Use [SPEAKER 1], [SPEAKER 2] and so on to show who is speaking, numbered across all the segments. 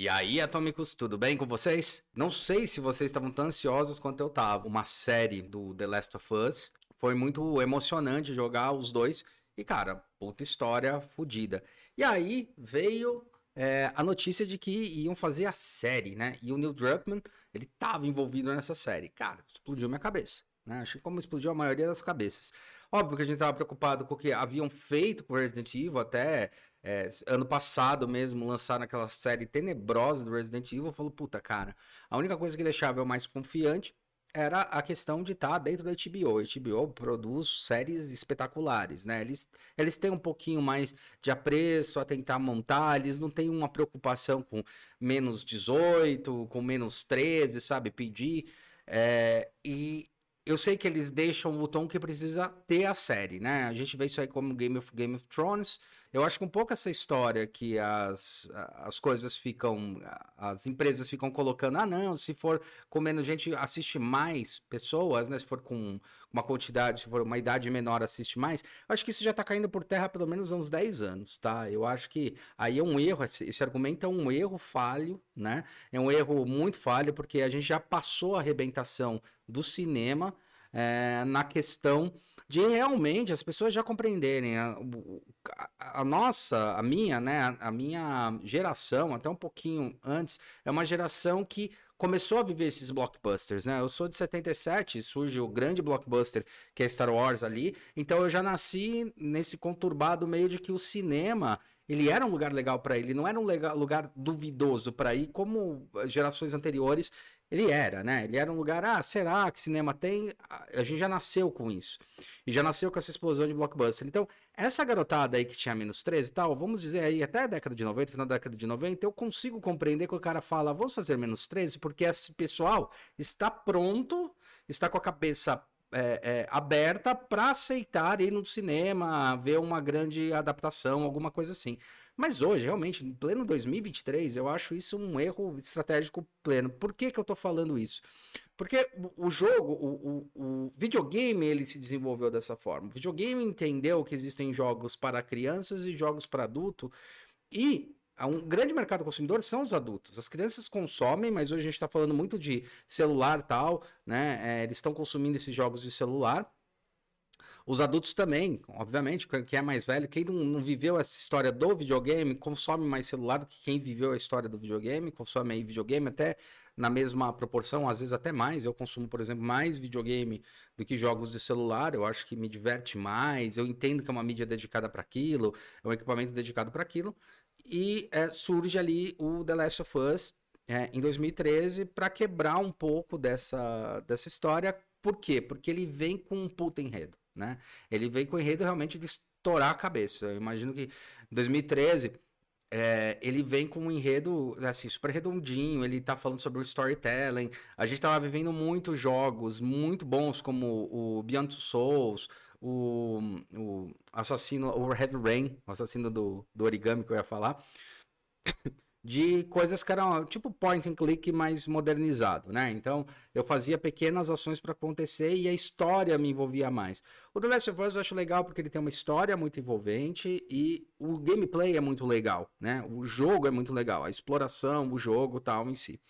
[SPEAKER 1] E aí, Atômicos, tudo bem com vocês? Não sei se vocês estavam tão ansiosos quanto eu tava. Uma série do The Last of Us. Foi muito emocionante jogar os dois. E, cara, puta história fodida. E aí veio é, a notícia de que iam fazer a série, né? E o Neil Druckmann, ele tava envolvido nessa série. Cara, explodiu minha cabeça. Né? Acho que como explodiu a maioria das cabeças. Óbvio que a gente tava preocupado com o que haviam feito com Resident Evil até é, ano passado mesmo lançaram aquela série tenebrosa do Resident Evil, falou, puta, cara, a única coisa que deixava eu mais confiante era a questão de estar tá dentro da HBO. A HBO produz séries espetaculares, né? Eles, eles têm um pouquinho mais de apreço a tentar montar, eles não têm uma preocupação com menos 18, com menos 13, sabe? Pedir. É, e eu sei que eles deixam o tom que precisa ter a série, né? A gente vê isso aí como Game of, Game of Thrones. Eu acho que um pouco essa história que as, as coisas ficam. As empresas ficam colocando, ah, não, se for com menos gente, assiste mais pessoas, né? Se for com uma quantidade, se for uma idade menor, assiste mais. Acho que isso já tá caindo por terra há pelo menos uns 10 anos, tá? Eu acho que aí é um erro, esse, esse argumento é um erro falho, né? É um erro muito falho, porque a gente já passou a arrebentação do cinema é, na questão de realmente as pessoas já compreenderem a, a, a nossa, a minha, né, a, a, minha geração, até um pouquinho antes, é uma geração que começou a viver esses blockbusters, né? Eu sou de 77, surge o grande blockbuster que é Star Wars ali, então eu já nasci nesse conturbado meio de que o cinema ele era um lugar legal para ele, não era um lugar duvidoso para ir, como gerações anteriores ele era, né? Ele era um lugar, ah, será que cinema tem? A gente já nasceu com isso. E já nasceu com essa explosão de blockbuster. Então, essa garotada aí que tinha menos 13 e tal, vamos dizer aí, até a década de 90, final da década de 90, eu consigo compreender que o cara fala, vamos fazer menos 13, porque esse pessoal está pronto, está com a cabeça é, é, aberta para aceitar ir no cinema, ver uma grande adaptação, alguma coisa assim. Mas hoje, realmente, em pleno 2023, eu acho isso um erro estratégico pleno. Por que, que eu tô falando isso? Porque o jogo, o, o, o videogame, ele se desenvolveu dessa forma. O videogame entendeu que existem jogos para crianças e jogos para adulto. E um grande mercado consumidor são os adultos. As crianças consomem, mas hoje a gente está falando muito de celular tal, né? É, eles estão consumindo esses jogos de celular. Os adultos também, obviamente, quem é mais velho, quem não, não, viveu essa história do videogame, consome mais celular do que quem viveu a história do videogame, consome aí videogame até na mesma proporção, às vezes até mais. Eu consumo, por exemplo, mais videogame do que jogos de celular. Eu acho que me diverte mais. Eu entendo que é uma mídia dedicada para aquilo, é um equipamento dedicado para aquilo. E é, surge ali o The Last of Us é, em 2013 para quebrar um pouco dessa, dessa história. Por quê? Porque ele vem com um puta enredo né? Ele veio com o enredo realmente de estourar a cabeça. Eu imagino que em 2013 é, ele vem com um enredo assim, super redondinho, ele tá falando sobre o storytelling. A gente tava vivendo muitos jogos muito bons, como o Beyond Two Souls, o, o assassino, o Heavy Rain, o assassino do, do origami que eu ia falar. de coisas que eram tipo point and click mais modernizado, né? Então eu fazia pequenas ações para acontecer e a história me envolvia mais. O The Last of Us eu acho legal porque ele tem uma história muito envolvente e o gameplay é muito legal, né? O jogo é muito legal, a exploração, o jogo tal em si.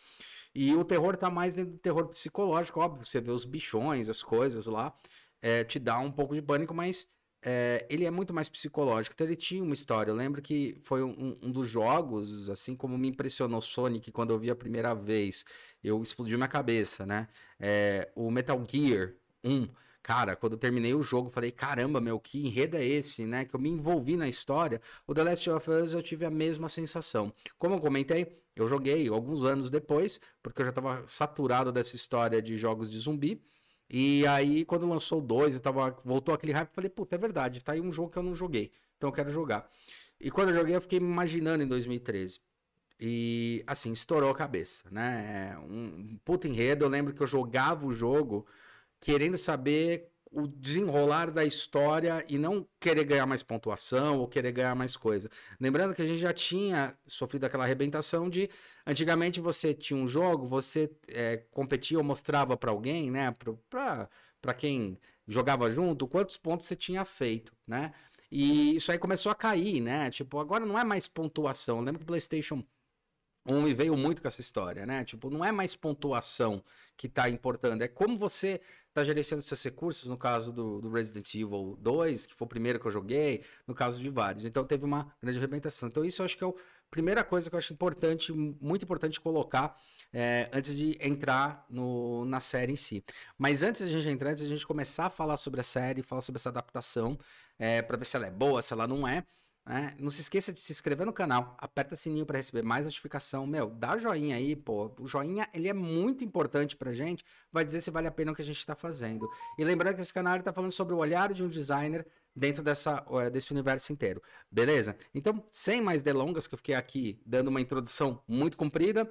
[SPEAKER 1] E o terror tá mais dentro do terror psicológico, óbvio, você vê os bichões, as coisas lá, é, te dá um pouco de pânico, mas é, ele é muito mais psicológico. Então ele tinha uma história. Eu lembro que foi um, um, dos jogos, assim como me impressionou Sonic quando eu vi a primeira vez, eu explodiu minha cabeça, né? É, o Metal Gear 1. Cara, quando eu terminei o jogo, falei, caramba, meu, que enredo é esse, né? Que eu me envolvi na história. O The Last of Us eu tive a mesma sensação. Como eu comentei, eu joguei alguns anos depois, porque eu já estava saturado dessa história de jogos de zumbi. E aí, quando lançou 2 e tava, voltou aquele hype, eu falei, puta, é verdade, tá aí um jogo que eu não joguei. Então eu quero jogar. E quando eu joguei, eu fiquei me imaginando em 2013. E assim, estourou a cabeça, né? Um puta enredo. Eu lembro que eu jogava o jogo querendo saber o desenrolar da história e não querer ganhar mais pontuação ou querer ganhar mais coisa. Lembrando que a gente já tinha sofrido aquela arrebentação de antigamente você tinha um jogo, você é, competia ou mostrava para alguém, né, para quem jogava junto, quantos pontos você tinha feito, né? E isso aí começou a cair, né? Tipo, agora não é mais pontuação. Lembra que o PlayStation um me veio muito com essa história, né? Tipo, não é mais pontuação que tá importando, é como você tá gerenciando seus recursos, no caso do, do, Resident Evil 2, que foi o primeiro que eu joguei, no caso de vários. Então teve uma grande arrebentação. Então isso eu acho que é a primeira coisa que eu acho importante, muito importante colocar é, antes de entrar no, na série em si. Mas antes de a gente entrar, antes de a gente começar a falar sobre a série, falar sobre essa adaptação, é, para ver se ela é boa, se ela não é, né? Não se esqueça de se inscrever no canal, aperta sininho para receber mais notificação. Meu, dá joinha aí, pô. O joinha, ele é muito importante pra gente, vai dizer se vale a pena o que a gente está fazendo. E lembrando que esse canal está falando sobre o olhar de um designer dentro dessa, desse universo inteiro. Beleza? Então, sem mais delongas, que eu fiquei aqui dando uma introdução muito comprida,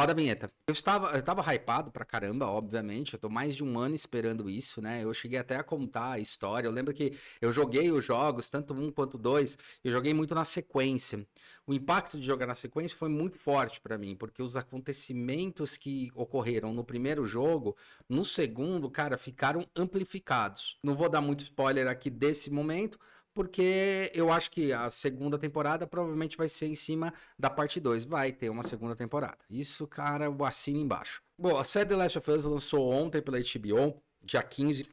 [SPEAKER 1] Roda a vinheta. Eu estava, eu estava hypado pra caramba, obviamente. Eu tô mais de um ano esperando isso, né? Eu cheguei até a contar a história. Eu lembro que eu joguei os jogos, tanto um quanto dois, eu joguei muito na sequência. O impacto de jogar na sequência foi muito forte para mim, porque os acontecimentos que ocorreram no primeiro jogo, no segundo, cara, ficaram amplificados. Não vou dar muito spoiler aqui desse momento, porque eu acho que a segunda temporada provavelmente vai ser em cima da parte 2. Vai ter uma segunda temporada. Isso, cara, eu assino embaixo. Bom, a série The Last of Us lançou ontem pela HBO, dia 15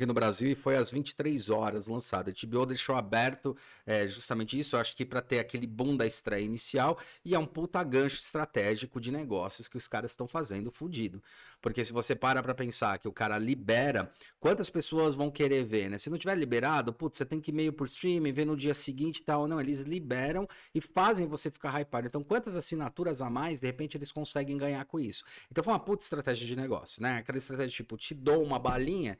[SPEAKER 1] aqui no Brasil e foi às 23 horas lançada. A HBO deixou aberto é, justamente isso, acho que para ter aquele boom da estreia inicial e é um puta gancho estratégico de negócios que os caras estão fazendo fudido. Porque se você para para pensar que o cara libera, quantas pessoas vão querer ver, né? Se não tiver liberado, putz, você tem que ir meio por streaming, ver no dia seguinte e tal. Não, eles liberam e fazem você ficar hypado. Então, quantas assinaturas a mais, de repente, eles conseguem ganhar com isso? Então, foi uma puta estratégia de negócio, né? Aquela estratégia tipo, te dou uma balinha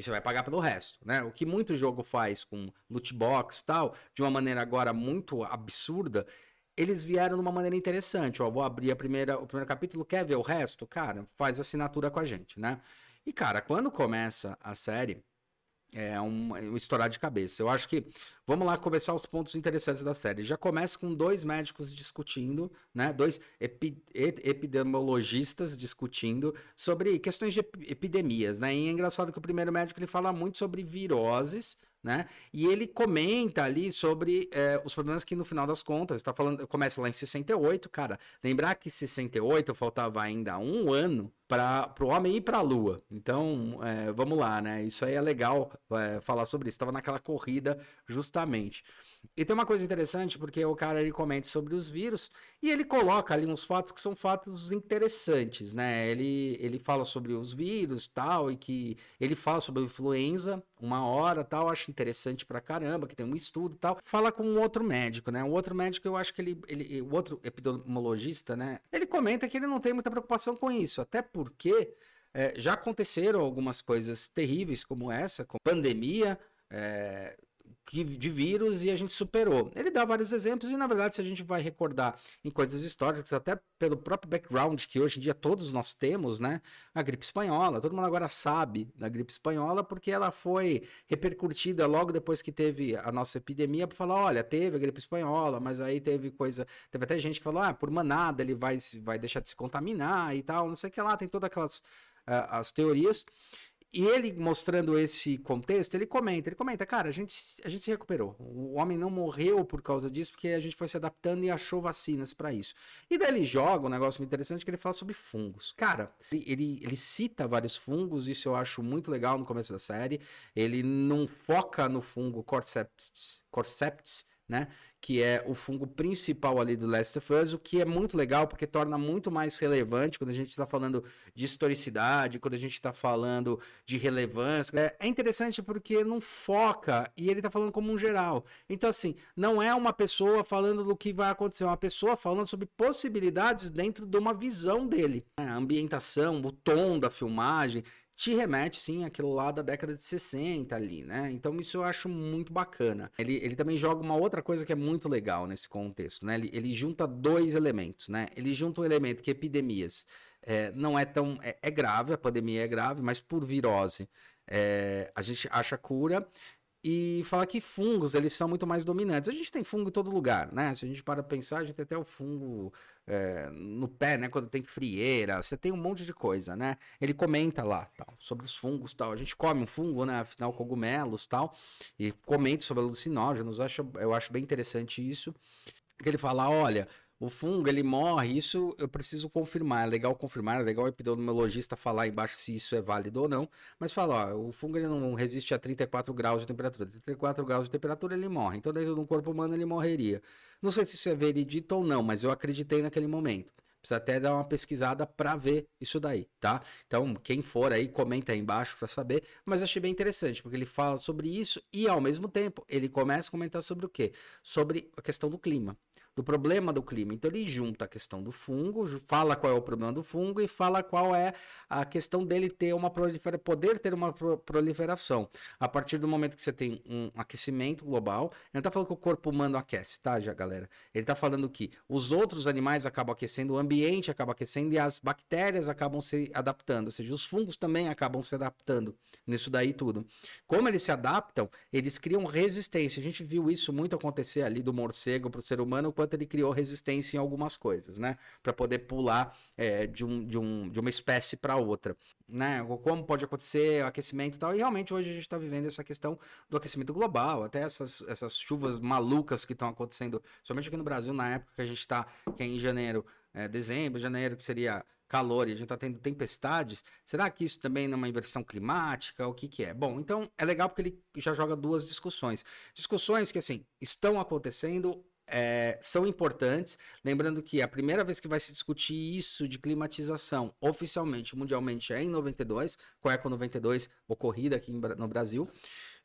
[SPEAKER 1] e você vai pagar pelo resto, né? O que muito jogo faz com loot box tal, de uma maneira agora muito absurda, eles vieram de uma maneira interessante. Ó, vou abrir a primeira, o primeiro capítulo, quer ver o resto? Cara, faz assinatura com a gente, né? E, cara, quando começa a série, é um, um estourar de cabeça. Eu acho que vamos lá começar os pontos interessantes da série. Já começa com dois médicos discutindo, né? Dois epi epidemiologistas discutindo sobre questões de epidemias, né? E é engraçado que o primeiro médico ele fala muito sobre viroses, né? E ele comenta ali sobre é, os problemas que no final das contas, está falando, começa lá em 68, cara. Lembrar que 68 faltava ainda um ano para o homem ir para a Lua. Então, é, vamos lá, né? Isso aí é legal é, falar sobre isso. Estava naquela corrida justamente. E tem uma coisa interessante, porque o cara ele comenta sobre os vírus e ele coloca ali uns fatos que são fatos interessantes, né? Ele, ele fala sobre os vírus tal, e que ele fala sobre a influenza uma hora tal, acho interessante pra caramba, que tem um estudo tal. Fala com um outro médico, né? O outro médico, eu acho que ele, ele o outro epidemiologista, né? Ele comenta que ele não tem muita preocupação com isso, até porque é, já aconteceram algumas coisas terríveis como essa, com pandemia, é, de vírus e a gente superou. Ele dá vários exemplos e, na verdade, se a gente vai recordar em coisas históricas, até pelo próprio background que hoje em dia todos nós temos, né? A gripe espanhola, todo mundo agora sabe da gripe espanhola porque ela foi repercutida logo depois que teve a nossa epidemia para falar, olha, teve a gripe espanhola, mas aí teve coisa, teve até gente que falou, ah, por manada ele vai, vai deixar de se contaminar e tal, não sei o que lá, tem todas aquelas uh, as teorias. E ele mostrando esse contexto, ele comenta, ele comenta, cara, a gente, a gente se recuperou. O homem não morreu por causa disso, porque a gente foi se adaptando e achou vacinas para isso. E daí ele joga um negócio muito interessante que ele fala sobre fungos. Cara, ele, ele, cita vários fungos, isso eu acho muito legal no começo da série. Ele não foca no fungo Cordyceps, Cordyceps né? Que é o fungo principal ali do Last of Us, o que é muito legal porque torna muito mais relevante quando a gente está falando de historicidade, quando a gente está falando de relevância. É, é, interessante porque não foca e ele está falando como um geral. Então, assim, não é uma pessoa falando do que vai acontecer, é uma pessoa falando sobre possibilidades dentro de uma visão dele. A ambientação, o tom da filmagem te remete, sim, àquilo lá da década de 60 ali, né? Então isso eu acho muito bacana. Ele, ele também joga uma outra coisa que é muito legal nesse contexto, né? Ele, ele junta dois elementos, né? Ele junta um elemento que epidemias é, não é tão... É, é, grave, a pandemia é grave, mas por virose é, a gente acha cura e fala que fungos eles são muito mais dominantes. A gente tem fungo em todo lugar, né? Se a gente para pensar, a gente tem até o fungo é, no pé, né? Quando tem frieira, você tem um monte de coisa, né? Ele comenta lá, tal, sobre os fungos, tal. A gente come um fungo, né? Afinal, cogumelos, tal. E comenta sobre alucinógenos. Acho, eu acho bem interessante isso. Que ele fala, olha, o fungo ele morre, isso eu preciso confirmar, é legal confirmar, é legal o epidemiologista falar embaixo se isso é válido ou não, mas fala, ó, o fungo ele não resiste a 34 graus de temperatura, 34 graus de temperatura ele morre, então dentro de um corpo humano ele morreria. Não sei se isso é veredito ou não, mas eu acreditei naquele momento. Precisa até dar uma pesquisada para ver isso daí, tá? Então, quem for aí, comenta aí embaixo para saber. Mas achei bem interessante, porque ele fala sobre isso e, ao mesmo tempo, ele começa a comentar sobre o quê? Sobre a questão do clima do problema do clima. Então ele junta a questão do fungo, fala qual é o problema do fungo e fala qual é a questão dele ter uma prolifera, poder ter uma proliferação. A partir do momento que você tem um aquecimento global, ele não está falando que o corpo humano aquece, tá, já galera? Ele está falando que os outros animais acabam aquecendo, o ambiente acaba aquecendo e as bactérias acabam se adaptando, ou seja, os fungos também acabam se adaptando nisso daí tudo. Como eles se adaptam, eles criam resistência. A gente viu isso muito acontecer ali do morcego para o ser humano quanto ele criou resistência em algumas coisas, né? Para poder pular é, de, um, de, um, de uma espécie para outra, né? Como pode acontecer o aquecimento e tal. E realmente hoje a gente está vivendo essa questão do aquecimento global, até essas, essas chuvas malucas que estão acontecendo, somente aqui no Brasil, na época que a gente está, que é em janeiro, é, dezembro, janeiro, que seria calor e a gente está tendo tempestades, será que isso também é uma inversão climática? O que, que é? Bom, então é legal porque ele já joga duas discussões. Discussões que, assim, estão acontecendo, é, são importantes. Lembrando que a primeira vez que vai se discutir isso de climatização oficialmente, mundialmente, é em 92, com a Eco 92 ocorrida aqui no Brasil.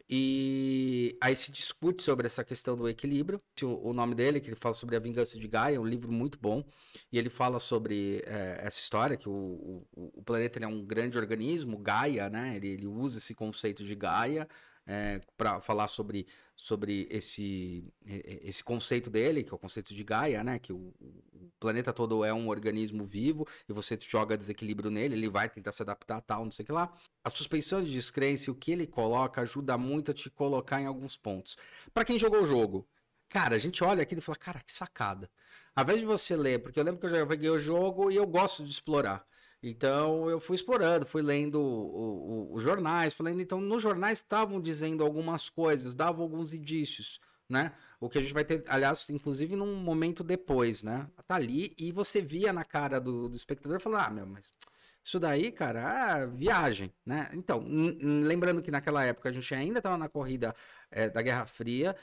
[SPEAKER 1] E aí se discute sobre essa questão do equilíbrio. O, nome dele, que ele fala sobre a vingança de Gaia, é um livro muito bom. E ele fala sobre é, essa história, que o, o, o planeta é um grande organismo, Gaia, né? Ele, ele usa esse conceito de Gaia é, para falar sobre, sobre esse, esse conceito dele, que é o conceito de Gaia, né? Que o, o, planeta todo é um organismo vivo e você joga desequilíbrio nele, ele vai tentar se adaptar tal, não sei o que lá. A suspensão de descrença, o que ele coloca, ajuda muito a te colocar em alguns pontos. Para quem jogou o jogo, Cara, a gente olha aqui e fala, cara, que sacada. Ao invés de você ler, porque eu lembro que eu já peguei o jogo e eu gosto de explorar. Então eu fui explorando, fui lendo os jornais, fui lendo. Então, nos jornais estavam dizendo algumas coisas, davam alguns indícios, né? O que a gente vai ter, aliás, inclusive num momento depois, né? Tá ali e você via na cara do, do espectador falando, ah, meu, mas isso daí, cara, é viagem, né? Então, lembrando que naquela época a gente ainda estava na corrida é, da Guerra Fria,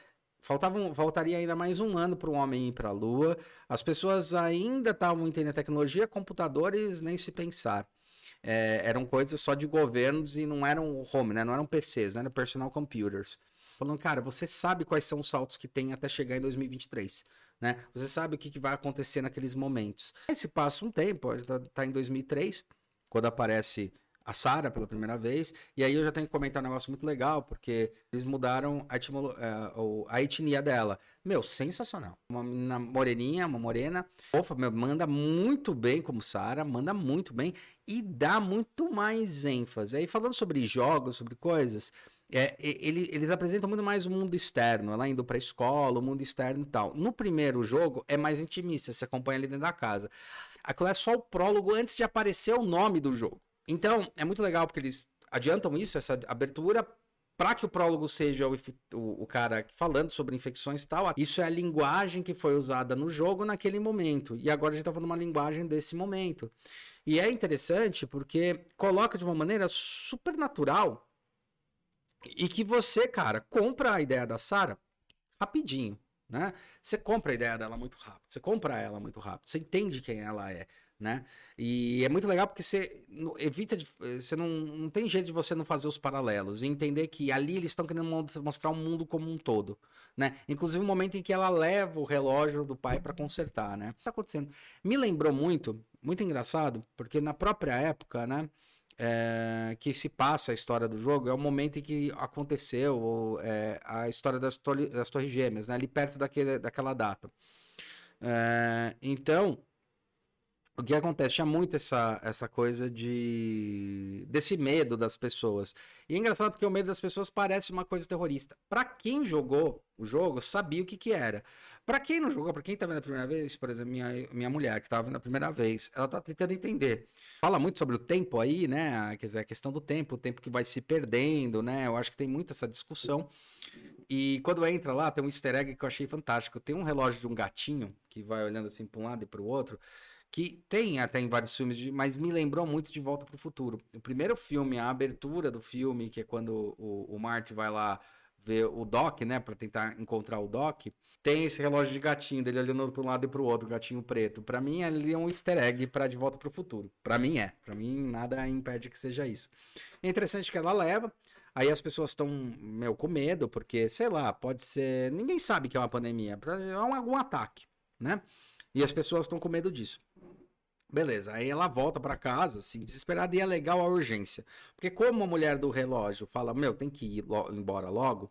[SPEAKER 1] Faltavam, faltaria ainda mais um ano para o homem ir para a Lua. As pessoas ainda estavam entendendo tecnologia, computadores nem se pensar. É, eram coisas só de governos e não eram home, né? Não eram PCs, não eram personal computers. Falando, cara, você sabe quais são os saltos que tem até chegar em 2023, né? Você sabe o que, que vai acontecer naqueles momentos. Aí se passa um tempo, tá, tá em 2003, quando aparece a Sara pela primeira vez. E aí eu já tenho que comentar um negócio muito legal, porque eles mudaram a, etimolo, é, a etnia dela. Meu, sensacional. Uma menina moreninha, uma morena. Ofa, meu, manda muito bem como Sara, manda muito bem e dá muito mais ênfase. Aí falando sobre jogos, sobre coisas, é, ele, eles apresentam muito mais o mundo externo, ela indo pra escola, o mundo externo e tal. No primeiro jogo é mais intimista, você acompanha ali dentro da casa. Aquilo é só o prólogo antes de aparecer o nome do jogo. Então, é muito legal porque eles adiantam isso, essa abertura, para que o prólogo seja o, o, o, cara falando sobre infecções e tal. Isso é a linguagem que foi usada no jogo naquele momento. E agora a gente tá falando uma linguagem desse momento. E é interessante porque coloca de uma maneira super natural e que você, cara, compra a ideia da Sara rapidinho. Né? Você compra a ideia dela muito rápido, você compra ela muito rápido, você entende quem ela é né? E é muito legal porque você evita de, você não, não tem jeito de você não fazer os paralelos e entender que ali eles estão querendo mostrar o mundo como um todo, né? Inclusive o momento em que ela leva o relógio do pai para consertar, né? O que tá acontecendo? Me lembrou muito, muito engraçado, porque na própria época, né? É, que se passa a história do jogo é o momento em que aconteceu é, a história das, das Torres Gêmeas, né? Ali perto daquele, daquela data. É, então, o que acontece? Tinha muito essa, essa coisa de. desse medo das pessoas. E é engraçado porque o medo das pessoas parece uma coisa terrorista. Para quem jogou o jogo, sabia o que, que era. Pra quem não jogou, pra quem tá vendo a primeira vez, por exemplo, minha, minha mulher que tava vendo a primeira vez, ela tá tentando entender. Fala muito sobre o tempo aí, né? Quer dizer, a questão do tempo, o tempo que vai se perdendo, né? Eu acho que tem muito essa discussão. E quando entra lá, tem um easter egg que eu achei fantástico. Tem um relógio de um gatinho que vai olhando assim pra um lado e pro outro que tem até em vários filmes, mas me lembrou muito de Volta para o Futuro. O primeiro filme, a abertura do filme, que é quando o, o Marty vai lá ver o Doc, né, para tentar encontrar o Doc, tem esse relógio de gatinho dele olhando para um lado e para o outro, gatinho preto. Para mim ali é um easter egg para De Volta para o Futuro. Para mim é. Para mim nada impede que seja isso. É interessante que ela leva. Aí as pessoas estão, meu, com medo, porque, sei lá, pode ser. Ninguém sabe que é uma pandemia, é um, algum ataque, né? E as pessoas estão com medo disso. Beleza, aí ela volta para casa, assim, desesperada, e é legal a urgência. Porque como a mulher do relógio fala, meu, tem que ir lo embora logo,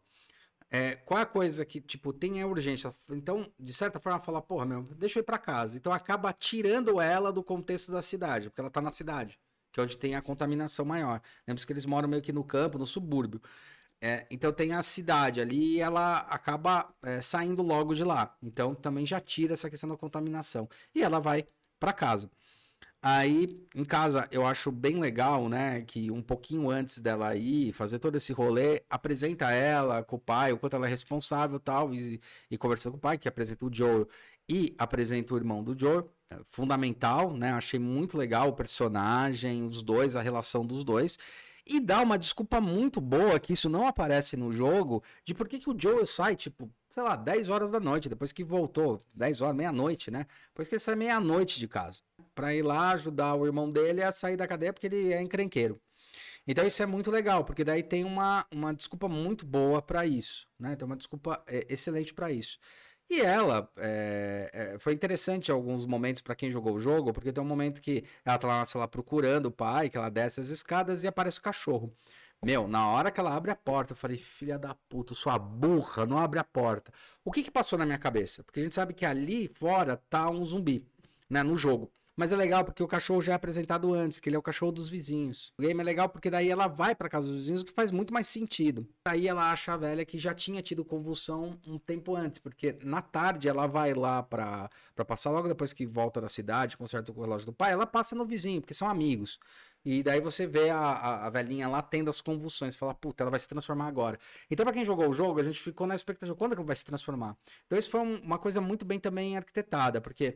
[SPEAKER 1] é, qual é a coisa que, tipo, tem a urgência? Então, de certa forma, ela fala, porra, meu, deixa eu ir pra casa. Então acaba tirando ela do contexto da cidade, porque ela tá na cidade, que é onde tem a contaminação maior. Lembra que eles moram meio que no campo, no subúrbio. É, então tem a cidade ali e ela acaba é, saindo logo de lá. Então também já tira essa questão da contaminação. E ela vai para casa. Aí, em casa, eu acho bem legal, né? Que um pouquinho antes dela ir, fazer todo esse rolê, apresenta ela com o pai, o quanto ela é responsável tal, e, e conversa com o pai, que apresenta o Joe e apresenta o irmão do Joe. É fundamental, né? Achei muito legal o personagem, os dois, a relação dos dois. E dá uma desculpa muito boa que isso não aparece no jogo de por que, que o Joel sai, tipo, sei lá, 10 horas da noite, depois que voltou, 10 horas, meia-noite, né? Depois que ele sai meia-noite de casa. Pra ir lá ajudar o irmão dele a sair da cadeia porque ele é encrenqueiro. Então isso é muito legal, porque daí tem uma, uma desculpa muito boa para isso, né? Tem uma desculpa é, excelente para isso. E ela é, é, foi interessante alguns momentos para quem jogou o jogo, porque tem um momento que ela tá lá, sei lá, procurando o pai, que ela desce as escadas e aparece o cachorro. Meu, na hora que ela abre a porta, eu falei, filha da puta, sua burra, não abre a porta. O que que passou na minha cabeça? Porque a gente sabe que ali fora tá um zumbi, né, no jogo. Mas é legal porque o cachorro já é apresentado antes, que ele é o cachorro dos vizinhos. O game é legal porque daí ela vai para casa dos vizinhos, o que faz muito mais sentido. Aí ela acha a velha que já tinha tido convulsão um tempo antes, porque na tarde ela vai lá para passar logo depois que volta da cidade, conserta o relógio do pai, ela passa no vizinho, porque são amigos. E daí você vê a, a, a, velhinha lá tendo as convulsões. Fala, puta, ela vai se transformar agora. Então, pra quem jogou o jogo, a gente ficou na expectativa. Quando é que ela vai se transformar? Então, isso foi um, uma coisa muito bem também arquitetada, porque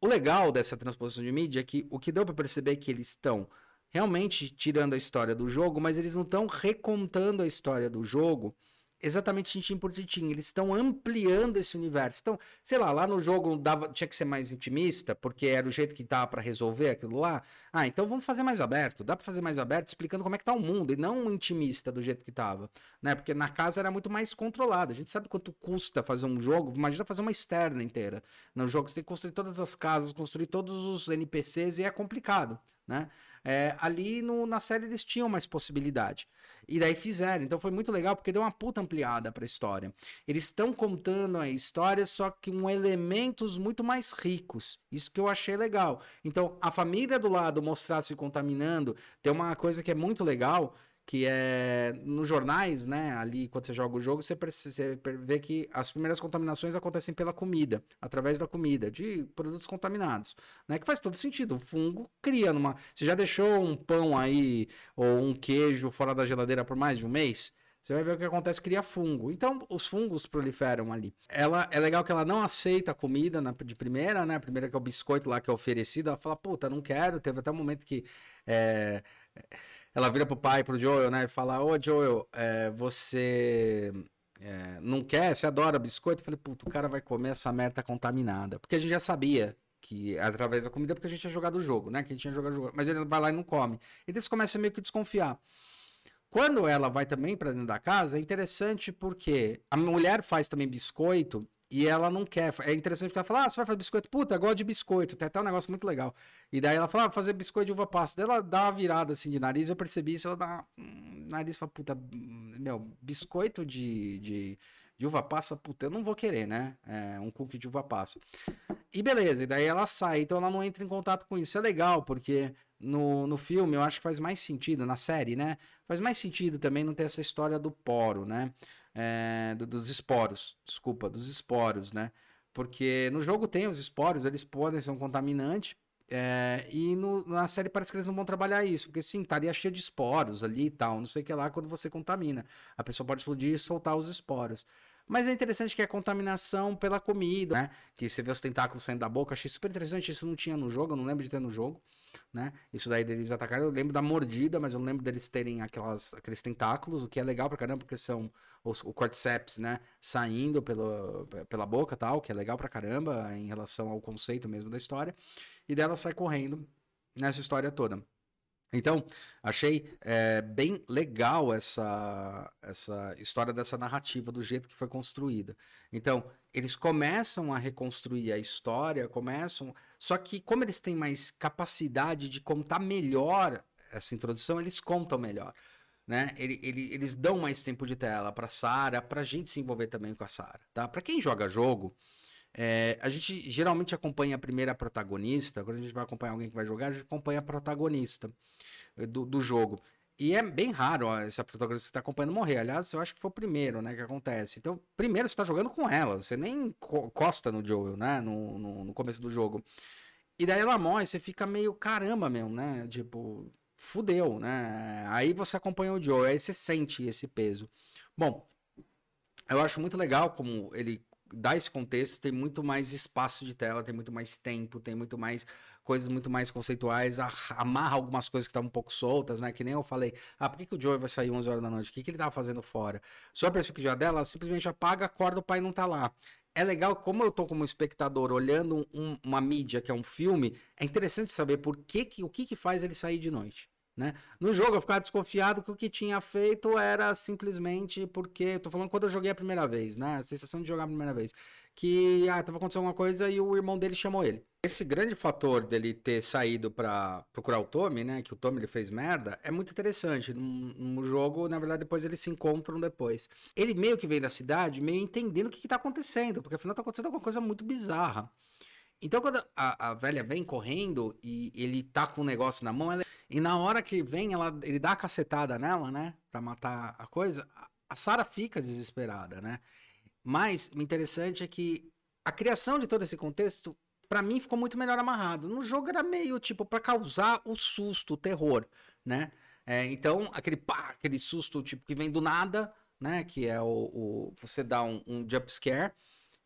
[SPEAKER 1] o legal dessa transposição de mídia é que o que deu para perceber é que eles estão realmente tirando a história do jogo, mas eles não estão recontando a história do jogo exatamente tintim por tintim. Eles estão ampliando esse universo. Então, sei lá, lá no jogo dava, tinha que ser mais intimista, porque era o jeito que dava para resolver aquilo lá. Ah, então vamos fazer mais aberto. Dá para fazer mais aberto explicando como é que tá o mundo e não intimista do jeito que tava, né? Porque na casa era muito mais controlado. A gente sabe quanto custa fazer um jogo. Imagina fazer uma externa inteira. No jogo você tem que construir todas as casas, construir todos os NPCs e é complicado, né? É, ali no, na série eles tinham mais possibilidade. E daí fizeram. Então foi muito legal porque deu uma puta ampliada pra história. Eles estão contando a história, só que com elementos muito mais ricos. Isso que eu achei legal. Então, a família do lado mostrar se contaminando, tem uma coisa que é muito legal, que é nos jornais, né? Ali, quando você joga o jogo, você, você vê que as primeiras contaminações acontecem pela comida, através da comida, de produtos contaminados, né? Que faz todo sentido. O fungo cria numa. Você já deixou um pão aí ou um queijo fora da geladeira por mais de um mês? Você vai ver o que acontece, cria fungo. Então, os fungos proliferam ali. Ela é legal que ela não aceita a comida na, de primeira, né? A primeira que é o biscoito lá que é oferecido, ela fala, puta, não quero. Teve até um momento que. É ela vira pro pai, pro Joel, né? E fala: Ô Joel, é, você é, não quer? Você adora biscoito? Eu falei: Puta, o cara vai comer essa merda contaminada. Porque a gente já sabia que através da comida, porque a gente tinha jogado o jogo, né? Que a gente tinha jogado o jogo. Mas ele vai lá e não come. E eles começam meio que desconfiar. Quando ela vai também para dentro da casa, é interessante porque a mulher faz também biscoito e ela não quer. É interessante porque ela fala: Ah, você vai fazer biscoito? Puta, eu gosto de biscoito. Tem até um negócio muito legal. E daí ela fala: ah, fazer biscoito de uva passa. Daí ela dá uma virada assim de nariz. Eu percebi isso. Ela dá. Hum, nariz fala: Puta, meu, biscoito de, de, de uva passa. Puta, eu não vou querer, né? É, um cookie de uva passa. E beleza. E daí ela sai. Então ela não entra em contato com isso. É legal porque no, no filme eu acho que faz mais sentido. Na série, né? Faz mais sentido também não ter essa história do poro, né? É, dos esporos, desculpa, dos esporos, né? Porque no jogo tem os esporos, eles podem ser um contaminante, é, e no, na série parece que eles não vão trabalhar isso, porque sim, estaria cheio de esporos ali e tal, não sei o que lá, quando você contamina. A pessoa pode explodir e soltar os esporos. Mas é interessante que é a contaminação pela comida, né? Que você vê os tentáculos saindo da boca. Achei super interessante. Isso não tinha no jogo, eu não lembro de ter no jogo, né? Isso daí deles atacarem. Eu lembro da mordida, mas eu não lembro deles terem aquelas, aqueles tentáculos, o que é legal pra caramba, porque são os, o cordyceps, né? Saindo pela, pela boca tal, que é legal pra caramba em relação ao conceito mesmo da história. E dela sai correndo nessa história toda. Então, achei é, bem legal essa, essa história dessa narrativa, do jeito que foi construída. Então, eles começam a reconstruir a história, começam. Só que, como eles têm mais capacidade de contar melhor essa introdução, eles contam melhor. Né? Ele, ele, eles dão mais tempo de tela para Sara, para a gente se envolver também com a Sara. Tá? Para quem joga jogo, é, a gente geralmente acompanha a primeira protagonista. Quando a gente vai acompanhar alguém que vai jogar, a gente acompanha a protagonista do, do jogo. E é bem raro ó, essa protagonista que está acompanhando morrer. Aliás, eu acho que foi o primeiro, né, que acontece. Então, primeiro você está jogando com ela, você nem costa no Joel, né, no, no, no, começo do jogo. E daí ela morre, você fica meio caramba mesmo, né, tipo, fudeu, né. Aí você acompanha o Joel, aí você sente esse peso. Bom, eu acho muito legal como ele dá esse contexto, tem muito mais espaço de tela, tem muito mais tempo, tem muito mais coisas muito mais conceituais, amarra algumas coisas que estavam um pouco soltas, né? Que nem eu falei, ah, por que, que o Joey vai sair 11 horas da noite? O que, que ele tava fazendo fora? Só a perspectiva dela, ela simplesmente apaga, acorda, o pai não tá lá. É legal, como eu tô como espectador olhando um, uma mídia que é um filme, é interessante saber por que, que o que, que faz ele sair de noite. Né? No jogo eu ficava desconfiado que o que tinha feito era simplesmente porque. Tô falando quando eu joguei a primeira vez, né? A sensação de jogar a primeira vez. Que ah, tava acontecendo alguma coisa e o irmão dele chamou ele. Esse grande fator dele ter saído para procurar o Tommy, né? Que o Tommy ele fez merda, é muito interessante. No, jogo, na verdade, depois eles se encontram depois. Ele meio que vem da cidade, meio entendendo o que, que tá acontecendo, porque afinal tá acontecendo alguma coisa muito bizarra. Então, quando a, a velha vem correndo e ele tá com o um negócio na mão, ela e na hora que vem, ela, ele dá a cacetada nela, né? Pra matar a coisa. A Sarah fica desesperada, né? Mas o interessante é que a criação de todo esse contexto, para mim, ficou muito melhor amarrado. No jogo era meio tipo para causar o susto, o terror, né? É, então, aquele pá, aquele susto tipo que vem do nada, né? Que é o, o você dá um, um jump scare.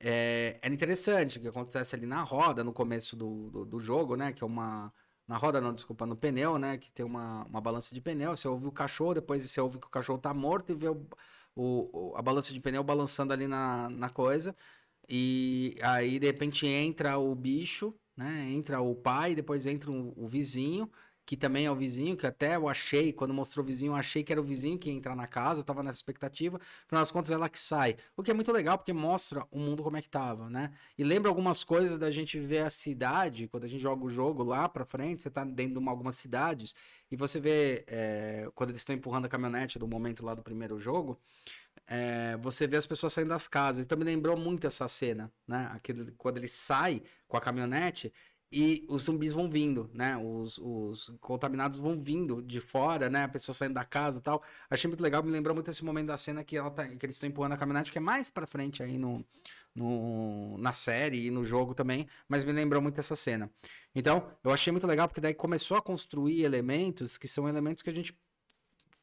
[SPEAKER 1] É, é interessante o que acontece ali na roda no começo do, do, do jogo, né? Que é uma na roda não, desculpa, no pneu, né? Que tem uma, uma balança de pneu. Você ouve o cachorro, depois você ouve que o cachorro tá morto e vê o, o, a balança de pneu balançando ali na, na coisa. E aí, de repente, entra o bicho, né? Entra o pai, depois entra o, o vizinho que também é o vizinho, que até eu achei, quando mostrou o vizinho, eu achei que era o vizinho que ia entrar na casa, eu tava nessa expectativa. Afinal das contas, é ela que sai. O que é muito legal, porque mostra o mundo como é que tava, né? E lembra algumas coisas da gente ver a cidade, quando a gente joga o jogo lá pra frente, você tá dentro de uma, algumas cidades, e você vê, é, quando eles estão empurrando a caminhonete do momento lá do primeiro jogo, é, você vê as pessoas saindo das casas. Então me lembrou muito essa cena, né? Aquele, quando ele sai com a caminhonete e os zumbis vão vindo, né? Os, os contaminados vão vindo de fora, né? A pessoa saindo da casa e tal. Achei muito legal, me lembrou muito esse momento da cena que, ela tá, que eles estão empurrando a caminhonete, que é mais pra frente aí no, no, na série e no jogo também, mas me lembrou muito essa cena. Então, eu achei muito legal, porque daí começou a construir elementos que são elementos que a gente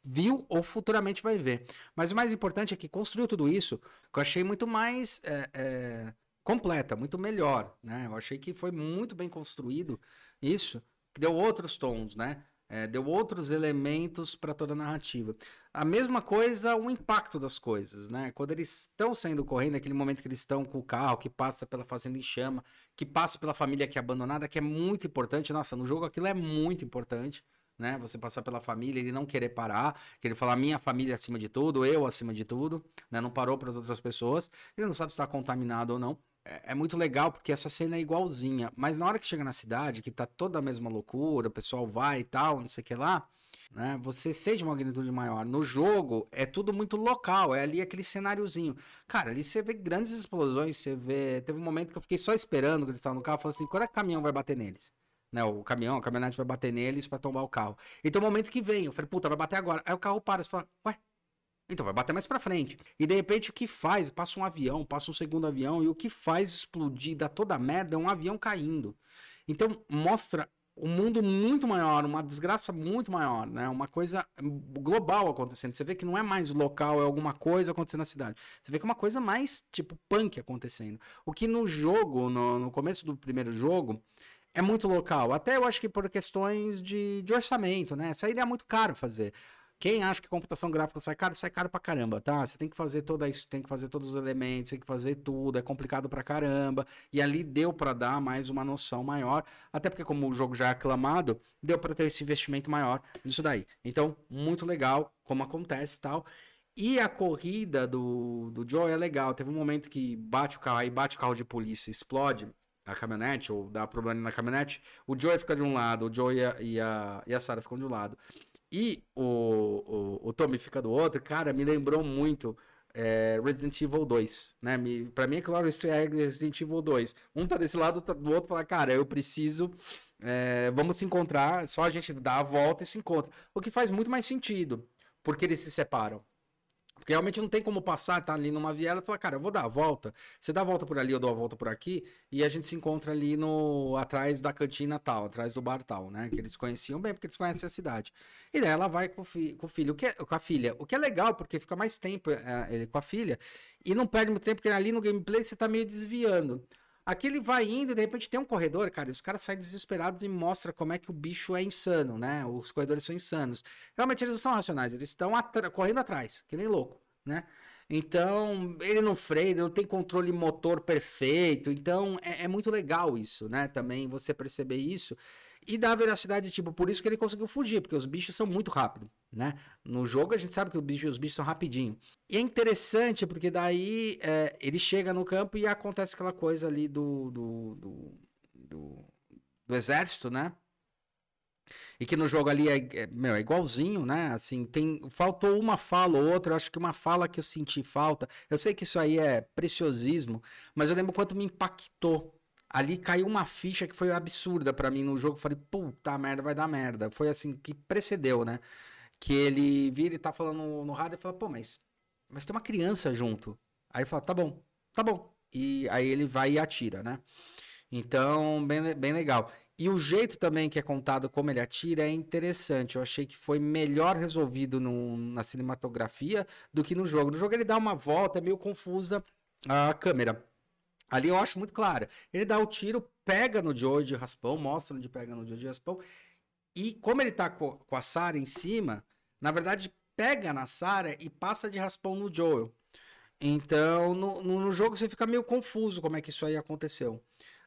[SPEAKER 1] viu ou futuramente vai ver. Mas o mais importante é que construiu tudo isso, que eu achei muito mais. É, é completa, muito melhor, né? Eu achei que foi muito bem construído isso, que deu outros tons, né? É, deu outros elementos para toda a narrativa. A mesma coisa, o impacto das coisas, né? Quando eles estão saindo correndo, aquele momento que eles estão com o carro, que passa pela fazenda em chama, que passa pela família que é abandonada, que é muito importante. Nossa, no jogo aquilo é muito importante, né? Você passar pela família, ele não querer parar, querer falar minha família acima de tudo, eu acima de tudo, né? Não parou para as outras pessoas. Ele não sabe se está contaminado ou não. É, é muito legal porque essa cena é igualzinha. Mas na hora que chega na cidade, que tá toda a mesma loucura, o pessoal vai e tal, não sei o que lá, né? Você sente uma magnitude maior. No jogo, é tudo muito local, é ali aquele cenáriozinho. Cara, ali você vê grandes explosões, você vê. Teve um momento que eu fiquei só esperando que eles estavam no carro, falei assim: quando é que o caminhão vai bater neles? Né, o caminhão, a caminhonete vai bater neles para tomar o carro. Então, o momento que vem, eu falei, puta, vai bater agora. Aí o carro para, você fala, ué, Então vai bater mais pra frente. E de repente o que faz? Passa um avião, passa um segundo avião, e o que faz explodir, dá toda a merda, é um avião caindo. Então mostra um mundo muito maior, uma desgraça muito maior, né? Uma coisa global acontecendo. Você vê que não é mais local, é alguma coisa acontecendo na cidade. Você vê que é uma coisa mais, tipo, punk acontecendo. O que no jogo, no, no começo do primeiro jogo, é muito local. Até eu acho que por questões de, de orçamento, né? Sairia muito caro fazer. Quem acha que computação gráfica sai caro, sai caro pra caramba, tá? Você tem que fazer toda isso, tem que fazer todos os elementos, tem que fazer tudo, é complicado pra caramba. E ali deu para dar mais uma noção maior, até porque como o jogo já é aclamado, deu para ter esse investimento maior nisso daí. Então, muito legal como acontece e tal. E a corrida do, do Joe é legal. Teve um momento que bate o carro, aí bate o carro de polícia, explode a caminhonete, ou dá problema na caminhonete. O Joe fica de um lado, o Joe e a, e a, e a Sarah ficam de um lado e o, o, o Tommy fica do outro, cara, me lembrou muito é, Resident Evil 2, né? Me, pra mim é claro, isso é Resident Evil 2. Um tá desse lado, tá do outro, fala, cara, eu preciso. É, vamos se encontrar, só a gente dá a volta e se encontra. O que faz muito mais sentido, porque eles se separam. Porque realmente não tem como passar, tá ali numa viela e falar, cara, eu vou dar a volta. Você dá a volta por ali, eu dou a volta por aqui, e a gente se encontra ali no atrás da cantina tal, atrás do bar tal, né? Que eles conheciam bem, porque eles conhecem a cidade. E daí ela vai com o, fi com o filho, que é, com a filha. O que é legal, porque fica mais tempo é, ele com a filha, e não perde muito tempo, porque ali no gameplay você tá meio desviando. Aqui ele vai indo, de repente tem um corredor, cara, e os caras saem desesperados e mostra como é que o bicho é insano, né? Os corredores são insanos. Realmente eles não são racionais, eles estão correndo atrás, que nem louco, né? Então, ele não freia, ele não tem controle motor perfeito. Então, é, é muito legal isso, né? Também você perceber isso. E dá veracidade, tipo, por isso que ele conseguiu fugir, porque os bichos são muito rápidos, né? No jogo a gente sabe que os bichos, os bichos são rapidinho. E é interessante, porque daí é, ele chega no campo e acontece aquela coisa ali do, do, do, do, do exército, né? E que no jogo ali é, é, meu, é igualzinho, né? Assim, tem. Faltou uma fala ou outra. Eu acho que uma fala que eu senti falta. Eu sei que isso aí é preciosismo, mas eu lembro quanto me impactou ali caiu uma ficha que foi absurda para mim no jogo. Falei, puta merda, vai dar merda. Foi assim que precedeu, né? Que ele vira e tá falando no rádio e fala, pô, mas, mas tem uma criança junto. Aí fala, tá bom, tá bom. E aí ele vai e atira, né? Então, bem, bem legal. E o jeito também que é contado como ele atira é interessante. Eu achei que foi melhor resolvido no, na cinematografia do que no jogo. No jogo ele dá uma volta, é meio confusa a câmera. Ali eu acho muito clara. Ele dá o tiro, pega no Joe de raspão, mostra onde pega no Joe de raspão. E como ele tá com, a Sarah em cima, na verdade pega na Sarah e passa de raspão no Joel. Então, no, no, jogo você fica meio confuso como é que isso aí aconteceu.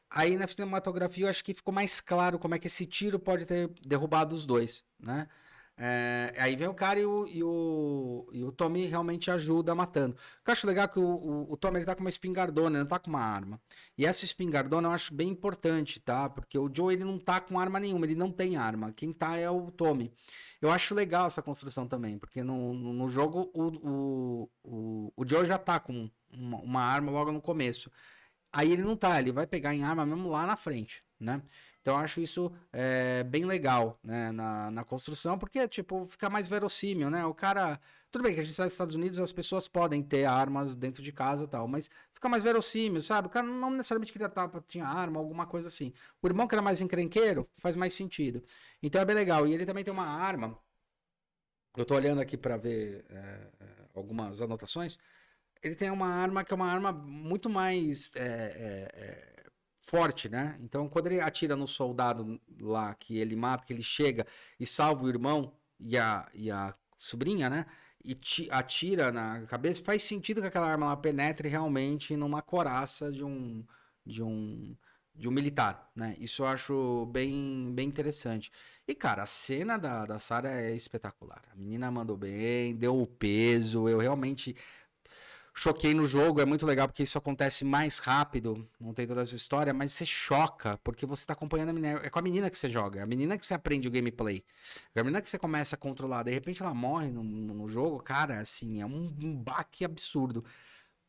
[SPEAKER 1] Aí na cinematografia eu acho que ficou mais claro como é que esse tiro pode ter derrubado os dois, né? É, aí vem o cara e o, e o, e o Tommy realmente ajuda matando. Eu acho legal é que o, o, o Tommy ele tá com uma espingardona, ele não tá com uma arma. E essa espingardona eu acho bem importante, tá? Porque o Joe ele não tá com arma nenhuma, ele não tem arma. Quem tá é o Tommy. Eu acho legal essa construção também, porque no, no, jogo o, o, o, o Joe já tá com uma, uma arma logo no começo. Aí ele não tá, ele vai pegar em arma mesmo lá na frente, né? Então acho isso é, bem legal né, na, na construção, porque tipo, fica mais verossímil, né? O cara. Tudo bem que a gente está nos Estados Unidos as pessoas podem ter armas dentro de casa tal, mas fica mais verossímil, sabe? O cara não necessariamente queria estar, tinha arma, alguma coisa assim. O irmão que era mais encrenqueiro faz mais sentido. Então é bem legal. E ele também tem uma arma. Eu tô olhando aqui para ver é, algumas anotações. Ele tem uma arma que é uma arma muito mais. É, é, forte, né? Então, quando ele atira no soldado lá, que ele mata, que ele chega e salva o irmão e a, e a sobrinha, né? E atira na cabeça, faz sentido que aquela arma lá penetre realmente numa coraça de um, de um, de um militar, né? Isso eu acho bem, bem interessante. E, cara, a cena da, da Sarah é espetacular. A menina mandou bem, deu o peso, eu realmente choquei no jogo, é muito legal porque isso acontece mais rápido, não tem toda essa história, mas você choca porque você tá acompanhando a menina, é com a menina que você joga, é a menina que você aprende o gameplay, é a menina que você começa a controlar, de repente ela morre no, no jogo, cara, assim, é um, um baque absurdo.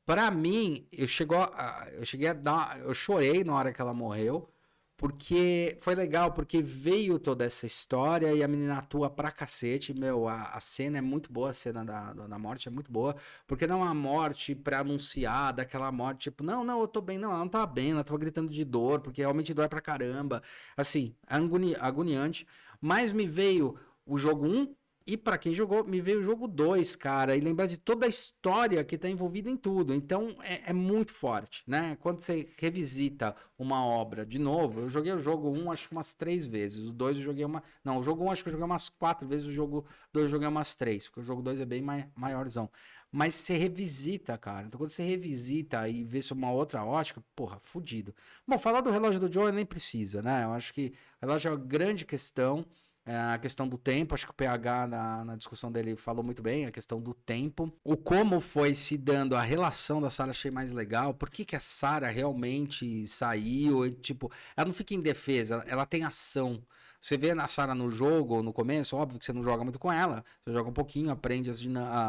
[SPEAKER 1] Para mim, eu chegou, a, eu cheguei a dar, eu chorei na hora que ela morreu, porque foi legal, porque veio toda essa história e a menina atua pra cacete. Meu, a, a cena é muito boa, a cena da, da morte é muito boa, porque não é uma morte pra anunciar, daquela morte, tipo, não, não, eu tô bem, não, ela não tá bem, ela tava gritando de dor, porque realmente dói pra caramba. Assim, agoni agoniante. Mas me veio o jogo 1 e para quem jogou, me veio o jogo 2, cara, e lembrar de toda a história que tá envolvida em tudo. Então é, é, muito forte, né? Quando você revisita uma obra de novo, eu joguei o jogo 1 um, acho que umas três vezes. O 2 eu joguei uma. Não, o jogo 1 um, acho que eu joguei umas quatro vezes, o jogo 2 eu joguei umas três, porque o jogo 2 é bem mai maiorzão. Mas você revisita, cara. Então quando você revisita e vê sobre uma outra ótica, porra, fudido. Bom, falar do relógio do Joe nem precisa, né? Eu acho que o relógio é uma grande questão. É, a questão do tempo, acho que o PH na, na, discussão dele falou muito bem, a questão do tempo. O como foi se dando a relação da Sarah achei mais legal. Por que, que a Sarah realmente saiu? E, tipo, ela não fica em defesa, ela tem ação. Você vê a Sarah no jogo, no começo, óbvio que você não joga muito com ela. Você joga um pouquinho, aprende as,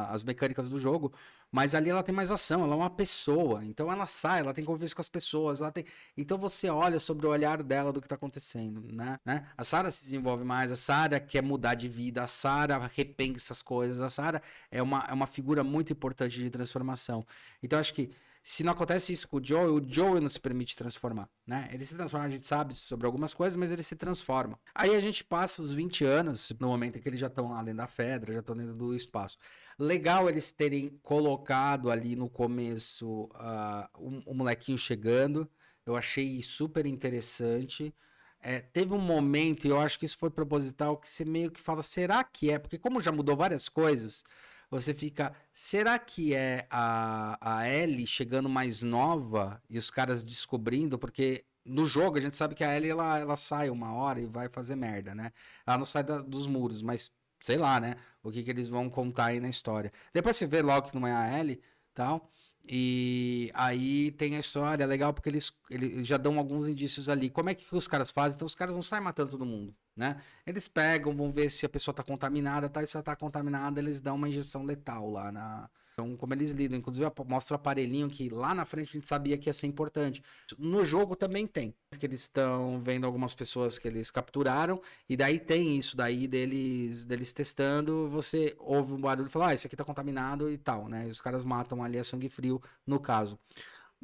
[SPEAKER 1] as mecânicas do jogo. Mas ali ela tem mais ação, ela é uma pessoa. Então ela sai, ela tem convivência com as pessoas. Ela tem... Então você olha sobre o olhar dela do que está acontecendo, né? né? A Sara se desenvolve mais, a Sara quer mudar de vida, a Sara repensa as coisas, a Sara é uma, é uma figura muito importante de transformação. Então acho que se não acontece isso com o Joe, o Joe não se permite transformar, né? Ele se transforma, a gente sabe sobre algumas coisas, mas ele se transforma. Aí a gente passa os 20 anos, no momento em que eles já estão além da Fedra, já estão dentro do espaço. Legal eles terem colocado ali no começo uh, um, um molequinho chegando. Eu achei super interessante. É, teve um momento, e eu acho que isso foi proposital, que você meio que fala, será que é? Porque como já mudou várias coisas, você fica, será que é a, a Ellie chegando mais nova e os caras descobrindo? Porque no jogo a gente sabe que a Ellie ela, ela sai uma hora e vai fazer merda, né? Ela não sai da, dos muros, mas sei lá, né? O que, que eles vão contar aí na história. Depois você vê logo que não é a Ellie tal. E aí tem a história, é legal porque eles, eles já dão alguns indícios ali. Como é que os caras fazem? Então os caras não saem matando todo mundo, né? Eles pegam, vão ver se a pessoa tá contaminada, tá? E se ela tá contaminada, eles dão uma injeção letal lá na, então, como eles lidam, inclusive mostra o aparelhinho que lá na frente a gente sabia que ia ser importante. No jogo também tem, que eles estão vendo algumas pessoas que eles capturaram, e daí tem isso daí deles, deles testando, você ouve um barulho e fala, ah, esse aqui tá contaminado e tal, né? E os caras matam ali a sangue frio, no caso.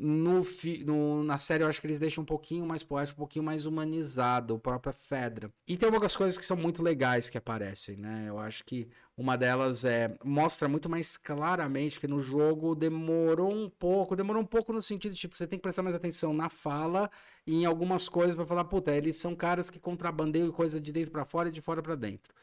[SPEAKER 1] No, no, na série eu acho que eles deixam um pouquinho mais poético, um pouquinho mais humanizado, a própria Fedra. E tem algumas coisas que são muito legais que aparecem, né? Eu acho que uma delas é mostra muito mais claramente que no jogo demorou um pouco, demorou um pouco no sentido tipo, você tem que prestar mais atenção na fala e em algumas coisas para falar, puta, eles são caras que contrabandeiam coisa de dentro para fora e de fora para dentro.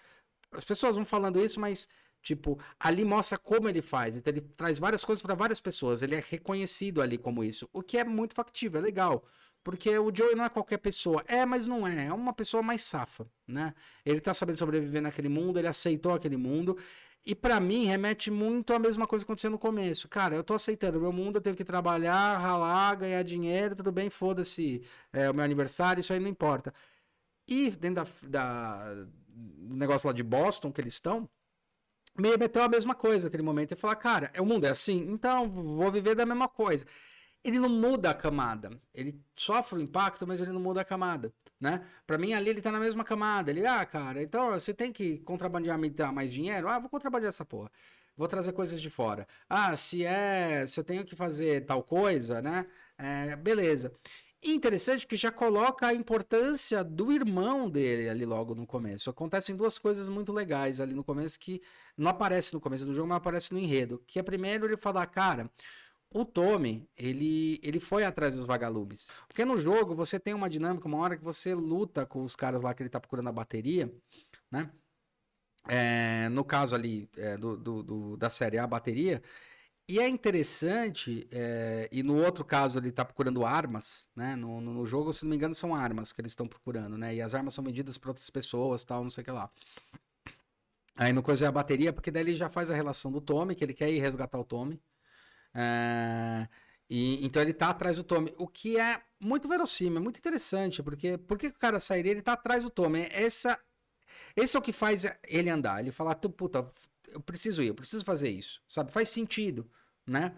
[SPEAKER 1] As pessoas vão falando isso, mas Tipo, ali mostra como ele faz. Então ele traz várias coisas para várias pessoas. Ele é reconhecido ali como isso. O que é muito factível, é legal. Porque o Joey não é qualquer pessoa. É, mas não é. É uma pessoa mais safa, né? Ele tá sabendo sobreviver naquele mundo, ele aceitou aquele mundo. E para mim remete muito à mesma coisa que aconteceu no começo. Cara, eu tô aceitando. Meu mundo eu tenho que trabalhar, ralar, ganhar dinheiro, tudo bem, foda-se. É o meu aniversário, isso aí não importa. E dentro da, da negócio lá de Boston que eles estão, me meteu a mesma coisa naquele momento e falar, cara, o mundo é assim, então vou viver da mesma coisa. Ele não muda a camada. Ele sofre o impacto, mas ele não muda a camada, né? Para mim ali ele tá na mesma camada. Ele, ah, cara, então você tem que contrabandear me dar mais dinheiro? Ah, vou contrabandear essa porra. Vou trazer coisas de fora. Ah, se é, se eu tenho que fazer tal coisa, né? É, beleza. Interessante que já coloca a importância do irmão dele ali logo no começo. Acontecem duas coisas muito legais ali no começo que não aparece no começo do jogo, mas aparece no enredo. Que é primeiro ele falar, cara, o Tommy, ele, ele foi atrás dos vagalumes. Porque no jogo você tem uma dinâmica, uma hora que você luta com os caras lá que ele tá procurando a bateria, né? É, no caso ali é, do, do, do, da série A bateria, e é interessante, é, e no outro caso ele está procurando armas, né? No, no, no, jogo, se não me engano, são armas que eles estão procurando, né? E as armas são vendidas para outras pessoas, tal, não sei o que lá. Aí no coisa é a bateria, porque daí ele já faz a relação do Tommy, que ele quer ir resgatar o Tommy. É, e, então ele tá atrás do Tommy, o que é muito verossímil, é muito interessante, porque por que o cara sairia? Ele tá atrás do Tommy. Essa, esse é o que faz ele andar. Ele fala, puta, eu preciso ir, eu preciso fazer isso, sabe? Faz sentido né?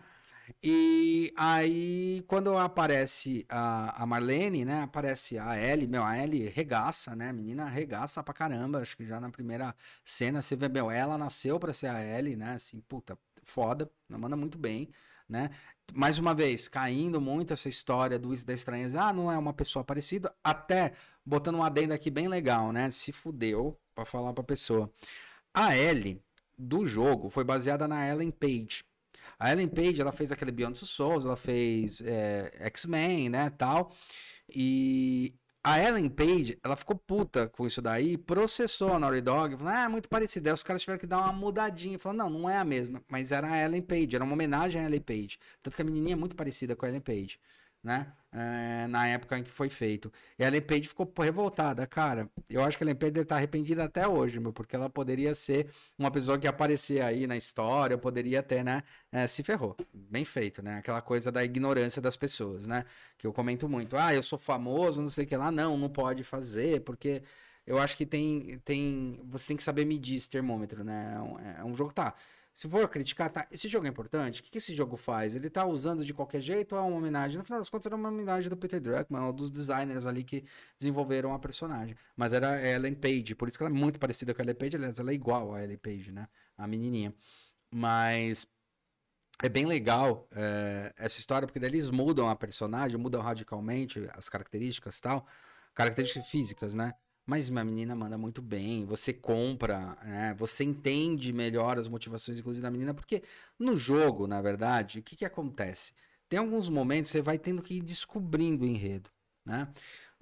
[SPEAKER 1] E aí, quando aparece a, a Marlene, né? Aparece a Ellie, meu, a Ellie regaça, né? A menina regaça pra caramba. Acho que já na primeira cena você vê, meu, ela nasceu pra ser a Ellie, né? Assim, puta, foda, manda muito bem, né? Mais uma vez, caindo muito essa história do da estranheza, ah, não é uma pessoa parecida, até botando um adendo aqui bem legal, né? Se fudeu pra falar pra pessoa. A Ellie do jogo foi baseada na Ellen Page. A Ellen Page, ela fez aquele Beyond Two Souls, ela fez é, X-Men, né, tal. E a Ellen Page, ela ficou puta com isso daí, processou a Naughty Dog, falou, ah, é muito parecido. Aí os caras tiveram que dar uma mudadinha, falou, não, não é a mesma, mas era a Ellen Page, era uma homenagem à Ellen Page. Tanto que a menininha é muito parecida com a Ellen Page né? É, na época em que foi feito. E a Page ficou revoltada, cara. Eu acho que a Ellen Page está arrependida até hoje, meu, porque ela poderia ser uma pessoa que aparecer aí na história, poderia ter, né? É, se ferrou. Bem feito, né? Aquela coisa da ignorância das pessoas, né? Que eu comento muito. Ah, eu sou famoso, não sei o que lá. Não, não pode fazer, porque eu acho que tem. tem você tem que saber medir esse termômetro, né? É um, é um jogo, tá se for criticar, tá, esse jogo é importante, o que, que esse jogo faz? Ele tá usando de qualquer jeito ou é uma homenagem? No final das contas, era uma homenagem do Peter Druckmann, ou dos designers ali que desenvolveram a personagem. Mas era Ellen Page, por isso que ela é muito parecida com a Ellen Page, aliás, ela é igual a Ellen Page, né? A menininha. Mas é bem legal é, essa história, porque daí eles mudam a personagem, mudam radicalmente as características e tal, características físicas, né? Mas minha menina manda muito bem, você compra, né? você entende melhor as motivações, inclusive, da menina, porque no jogo, na verdade, o que, que acontece? Tem alguns momentos que você vai tendo que ir descobrindo o enredo, né?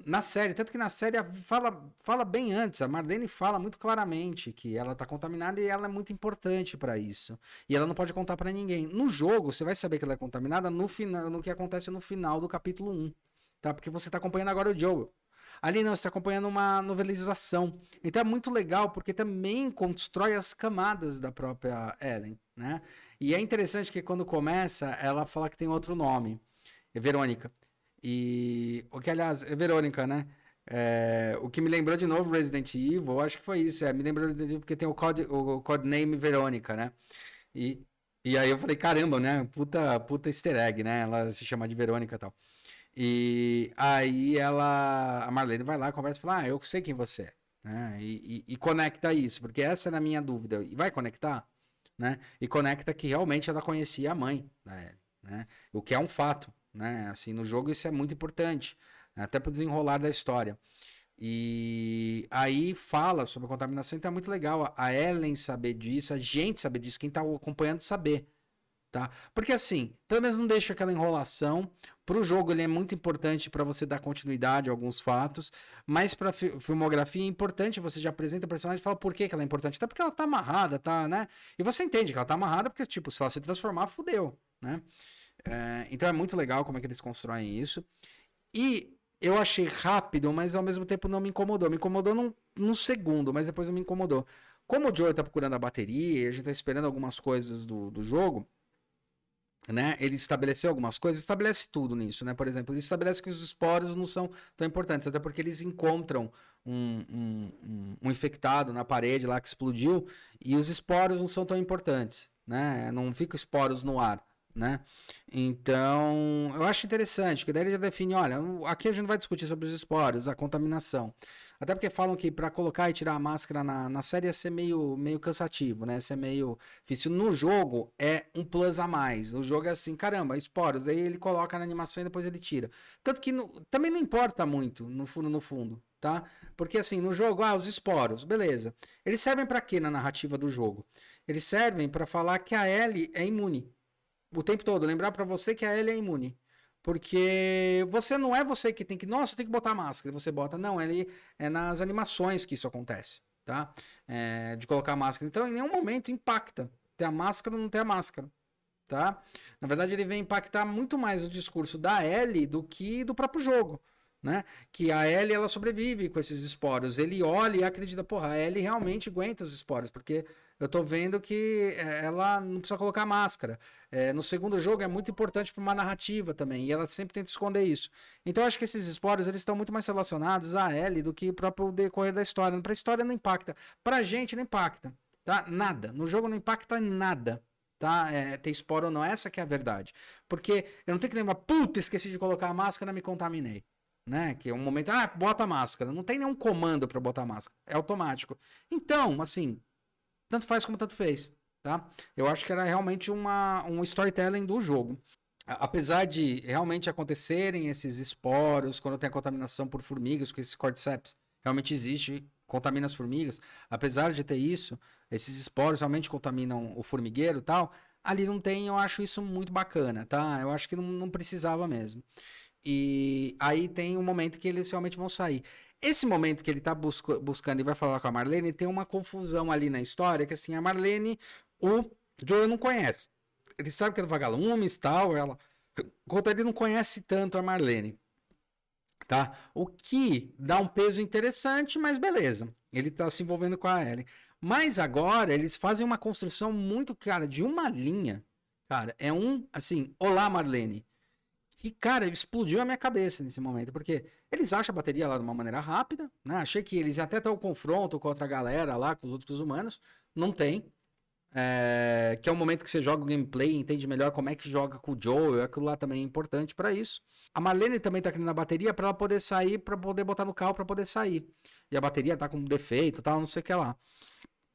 [SPEAKER 1] Na série, tanto que na série fala, fala bem antes, a Marlene fala muito claramente que ela tá contaminada e ela é muito importante para isso. E ela não pode contar para ninguém. No jogo, você vai saber que ela é contaminada no final, no que acontece no final do capítulo 1, tá? Porque você tá acompanhando agora o Joel. Ali não, você está acompanhando uma novelização. Então é muito legal porque também constrói as camadas da própria Ellen, né? E é interessante que quando começa, ela fala que tem outro nome. É Verônica. E o que, aliás, é Verônica, né? É, o que me lembrou de novo Resident Evil, acho que foi isso. É, me lembrou Resident Evil porque tem o, code, o codename Verônica, né? E, e aí eu falei, caramba, né? Puta, puta easter egg, né? Ela se chama de Verônica e tal. E aí ela, a Marlene vai lá, conversa e fala, ah, eu sei quem você é. Né? E, e, e, conecta isso, porque essa era a minha dúvida. E vai conectar? Né? E conecta que realmente ela conhecia a mãe da Ellie, né? O que é um fato, né? Assim, no jogo isso é muito importante, né? até para desenrolar da história. E aí fala sobre a contaminação, então é muito legal a Ellen saber disso, a gente saber disso, quem está acompanhando saber tá? Porque assim, pelo menos não deixa aquela enrolação. Pro jogo ele é muito importante para você dar continuidade a alguns fatos, mas para filmografia é importante você já apresenta a personagem e fala por que, que ela é importante, até porque ela tá amarrada, tá, né? E você entende que ela tá amarrada porque tipo, se ela se transformar, fudeu, né? É, então é muito legal como é que eles constroem isso. E eu achei rápido, mas ao mesmo tempo não me incomodou. Me incomodou num, num segundo, mas depois não me incomodou. Como o Joe tá procurando a bateria a gente tá esperando algumas coisas do, do jogo, né? Ele estabeleceu algumas coisas, estabelece tudo nisso, né? Por exemplo, ele estabelece que os esporos não são tão importantes, até porque eles encontram um, um, um, infectado na parede lá que explodiu e os esporos não são tão importantes, né? Não ficam esporos no ar né? Então, eu acho interessante, que daí ele já define, olha, aqui a gente vai discutir sobre os esporos, a contaminação. Até porque falam que para colocar e tirar a máscara na, na série ia ser meio, meio cansativo, né? Ia ser meio difícil. No jogo é um plus a mais. O jogo é assim, caramba, esporos. Aí ele coloca na animação e depois ele tira. Tanto que no, também não importa muito, no fundo, no fundo, tá? Porque assim, no jogo, ah, os esporos, beleza. Eles servem para quê na narrativa do jogo? Eles servem para falar que a Ellie é imune o tempo todo, lembrar para você que a Ellie é imune. Porque você não é você que tem que, nossa, tem que botar máscara, você bota, não, ele é nas animações que isso acontece, tá? É, de colocar máscara. Então, em nenhum momento impacta ter a máscara ou não ter a máscara, tá? Na verdade, ele vem impactar muito mais o discurso da Ellie do que do próprio jogo, né? Que a Ellie, ela sobrevive com esses esporos. Ele olha e acredita, porra, a Ellie realmente aguenta os esporos, porque eu tô vendo que é, ela não precisa colocar máscara. É, no segundo jogo é muito importante para uma narrativa também, e ela sempre tenta esconder isso. Então eu acho que esses esporos eles estão muito mais relacionados a Ellie do que o próprio decorrer da história. Para a história não impacta, para a gente não impacta, tá? Nada. No jogo não impacta nada,
[SPEAKER 2] tá? É, ter esporo ou não, essa que é a verdade. Porque eu não tenho que lembrar, puta, esqueci de colocar a máscara, me contaminei. Né? Que é um momento, ah, bota a máscara. Não tem nenhum comando para botar a máscara. É automático. Então, assim, tanto faz como tanto fez, tá? Eu acho que era realmente uma, um storytelling do jogo. Apesar de realmente acontecerem esses esporos, quando tem a contaminação por formigas, porque esse cordyceps realmente existe, contamina as formigas. Apesar de ter isso, esses esporos realmente contaminam o formigueiro e tal. Ali não tem, eu acho isso muito bacana, tá? Eu acho que não, não precisava mesmo. E aí tem um momento que eles realmente vão sair. Esse momento que ele tá busco, buscando e vai falar com a Marlene, tem uma confusão ali na história, que assim, a Marlene, o Joe não conhece. Ele sabe que é do Vagalumes e tal, ela... Enquanto ele não conhece tanto a Marlene tá? O que dá um peso interessante, mas beleza. Ele tá se envolvendo com a Ellie. Mas agora eles fazem uma construção muito, cara, de uma linha. Cara, é um, assim, olá Marlene. Que, cara, explodiu a minha cabeça nesse momento, porque eles acham a bateria lá de uma maneira rápida, né? Achei que eles até ter o confronto com outra galera lá, com os outros humanos. Não tem. É, que é o momento que você joga o gameplay, entende melhor como é que joga com o Joe, aquilo lá também é importante para isso. A Marlene também tá aqui na bateria para ela poder sair, para poder botar no carro para poder sair. E a bateria tá com defeito, tal, não sei o que lá.